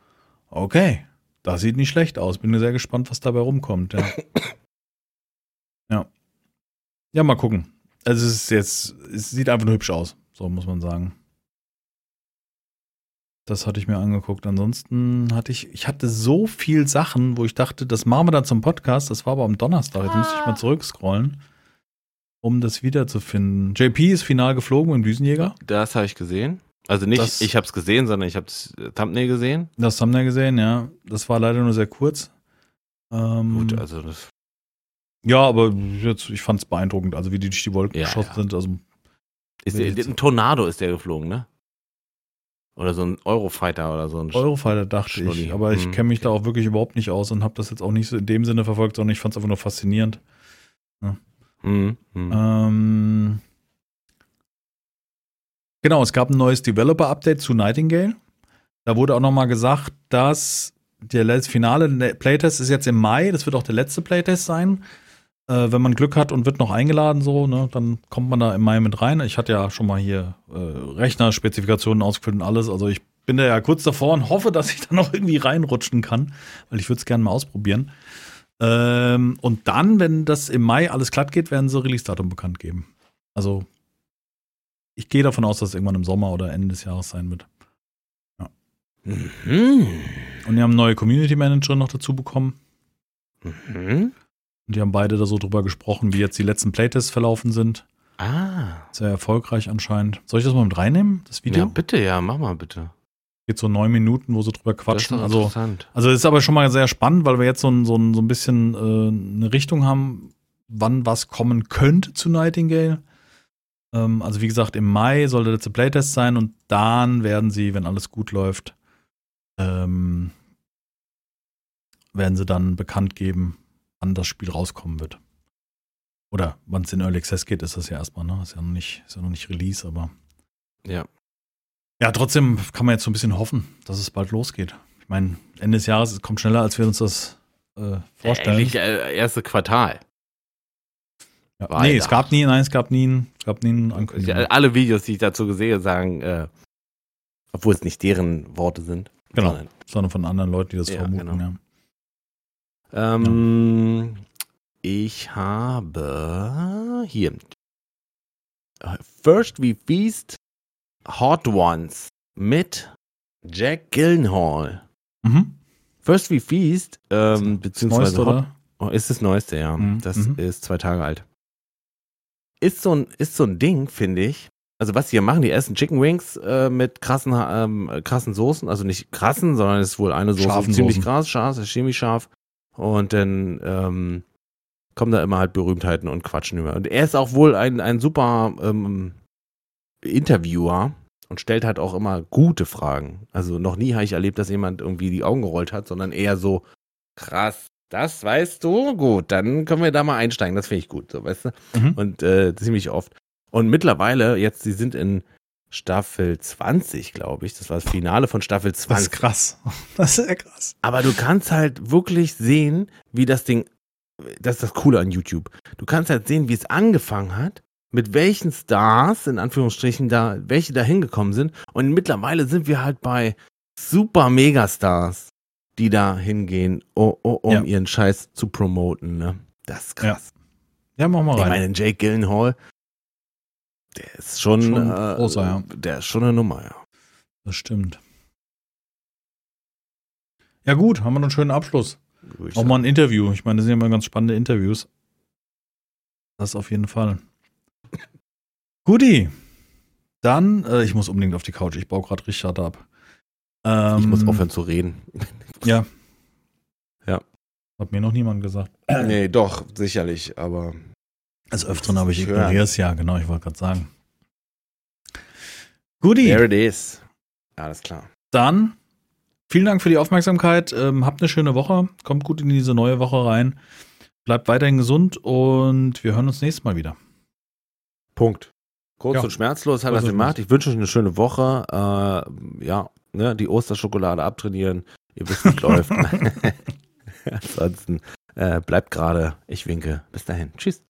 okay, das sieht nicht schlecht aus. Bin sehr gespannt, was dabei rumkommt. Ja. <coughs> ja mal gucken. Also es ist jetzt, es sieht einfach nur hübsch aus, so muss man sagen. Das hatte ich mir angeguckt. Ansonsten hatte ich, ich hatte so viel Sachen, wo ich dachte, das machen wir dann zum Podcast. Das war aber am Donnerstag. Jetzt müsste ich mal zurückscrollen, um das wiederzufinden. JP ist final geflogen im Düsenjäger. Das habe ich gesehen. Also nicht, Das- ich habe es gesehen, sondern ich habe das Thumbnail gesehen. Das wir gesehen, ja. Das war leider nur sehr kurz. Ähm, Gut, also das ja, aber jetzt, ich fand es beeindruckend, also wie die durch die Wolken Ja, geschossen ja. sind. Also ist der, ein Tornado ist der geflogen, ne? Oder so ein Eurofighter oder so ein Eurofighter dachte Schnulli. ich, aber ich Hm, kenne mich da auch wirklich überhaupt nicht aus und habe das jetzt auch nicht so in dem Sinne verfolgt, sondern ich fand es einfach nur faszinierend. Mhm, mhm. Ähm, genau, es gab ein neues Developer-Update zu Nightingale. Da wurde auch nochmal gesagt, dass der letzte finale Playtest ist jetzt im Mai. Das wird auch der letzte Playtest sein. Äh, wenn man Glück hat und wird noch eingeladen, so, ne, dann kommt man da im Mai mit rein. Ich hatte ja schon mal hier äh, Rechnerspezifikationen ausgefüllt und alles. Also ich bin da ja kurz davor und hoffe, dass ich <laughs> da noch irgendwie reinrutschen kann, weil ich würde es gerne mal ausprobieren. Ähm, und dann, wenn das im Mai alles glatt geht, werden sie Release-Datum bekannt geben. Also ich gehe davon aus, dass es irgendwann im Sommer oder Ende des Jahres sein wird. Mhm. Und die haben neue Community Manager noch dazu bekommen. Mhm. Und die haben beide da so drüber gesprochen, wie jetzt die letzten Playtests verlaufen sind. Ah. Sehr erfolgreich anscheinend. Soll ich das mal mit reinnehmen, das Video? Ja, bitte, ja, mach mal bitte. Geht so neun Minuten, wo sie drüber Das ist quatschen. Also, interessant. also ist aber schon mal sehr spannend, weil wir jetzt so ein, so ein, so ein bisschen äh, eine Richtung haben, wann was kommen könnte zu Nightingale. Ähm, also wie gesagt, im Mai soll der letzte Playtest sein und dann werden sie, wenn alles gut läuft, ähm, werden sie dann bekannt geben, wann das Spiel rauskommen wird. Oder wann es in Early Access geht, ist das ja erstmal, ne? Ist ja noch nicht, ist ja noch nicht Release, aber. Ja. Ja, trotzdem kann man jetzt so ein bisschen hoffen, dass es bald losgeht. Ich meine, Ende des Jahres es kommt schneller, als wir uns das äh, vorstellen. Eigentlich äh, erste Quartal. ja. war Nee, es gab nie, nein, es gab nie, ein- es gab nie einen Ankündigung. Alle Videos, die ich dazu gesehen sagen, äh, obwohl es nicht deren Worte sind. Genau. sondern, sondern von anderen Leuten, die das Ja, vermuten. genau. Ja. Ähm, Ich habe hier. First We Feast Hot Ones mit Jack Gyllenhaal. Mhm. First We Feast, ähm, Neueste, beziehungsweise Hot, oder? Oh, ist das Neueste, ja. Mhm, Das mhm. ist zwei Tage alt. Ist so ein, ist so ein Ding, finde ich. Also was die hier machen, die essen Chicken Wings äh, mit krassen, ähm, krassen Soßen. Also nicht krassen, sondern es ist wohl eine Soße Scharfen ziemlich Soßen. krass, scharf, ziemlich scharf. Und dann ähm, kommen da immer halt Berühmtheiten und quatschen über. Und er ist auch wohl ein, ein super ähm, Interviewer und stellt halt auch immer gute Fragen. Also noch nie habe ich erlebt, dass jemand irgendwie die Augen gerollt hat, sondern eher so krass. Das weißt du? Gut, dann können wir da mal einsteigen. Das finde ich gut, so weißt du. Mhm. Und äh, ziemlich oft. Und mittlerweile, jetzt, sie sind in Staffel 20, glaube ich. Das war das Finale von Staffel Das ist 20. krass. <laughs> Das ist ja krass. Aber du kannst halt wirklich sehen, wie das Ding, das ist das Coole an YouTube. Du kannst halt sehen, wie es angefangen hat, mit welchen Stars, in Anführungsstrichen, da, welche da hingekommen sind. Und mittlerweile sind wir halt bei super Megastars, die da hingehen, oh, um Ja. ihren Scheiß zu promoten. Ne? Das ist krass. Ja, mach mal Ich rein. meine, Jake Gyllenhaal, der ist schon, Schon äh, großer, ja. der ist schon eine Nummer, ja. Das stimmt. Ja, gut, haben wir noch einen schönen Abschluss. ich Auch mal ein Interview. Ich meine, das sind ja immer ganz spannende Interviews. Das auf jeden Fall. Guti. Dann, äh, ich muss unbedingt auf die Couch. Ich baue gerade Richard ab. Ähm, Ich muss aufhören zu reden. <laughs> Ja. Ja. Hat mir noch niemand gesagt. Nee, doch, sicherlich, aber Als Öfteren habe ich ignoriere es ja, genau, ich wollte gerade sagen. Guti, there it is. Alles klar. dann vielen Dank für die Aufmerksamkeit. Ähm, habt eine schöne Woche. Kommt gut in diese neue Woche rein. Bleibt weiterhin gesund und wir hören uns nächstes Mal wieder. Punkt. Kurz Ja. und schmerzlos hat Kurz das gemacht. Ich wünsche euch eine schöne Woche. Äh, ja, ne, die Osterschokolade abtrainieren. Ihr wisst, wie es läuft. <laughs> <laughs> Ansonsten äh, bleibt gerade. Ich winke. Bis dahin. Tschüss.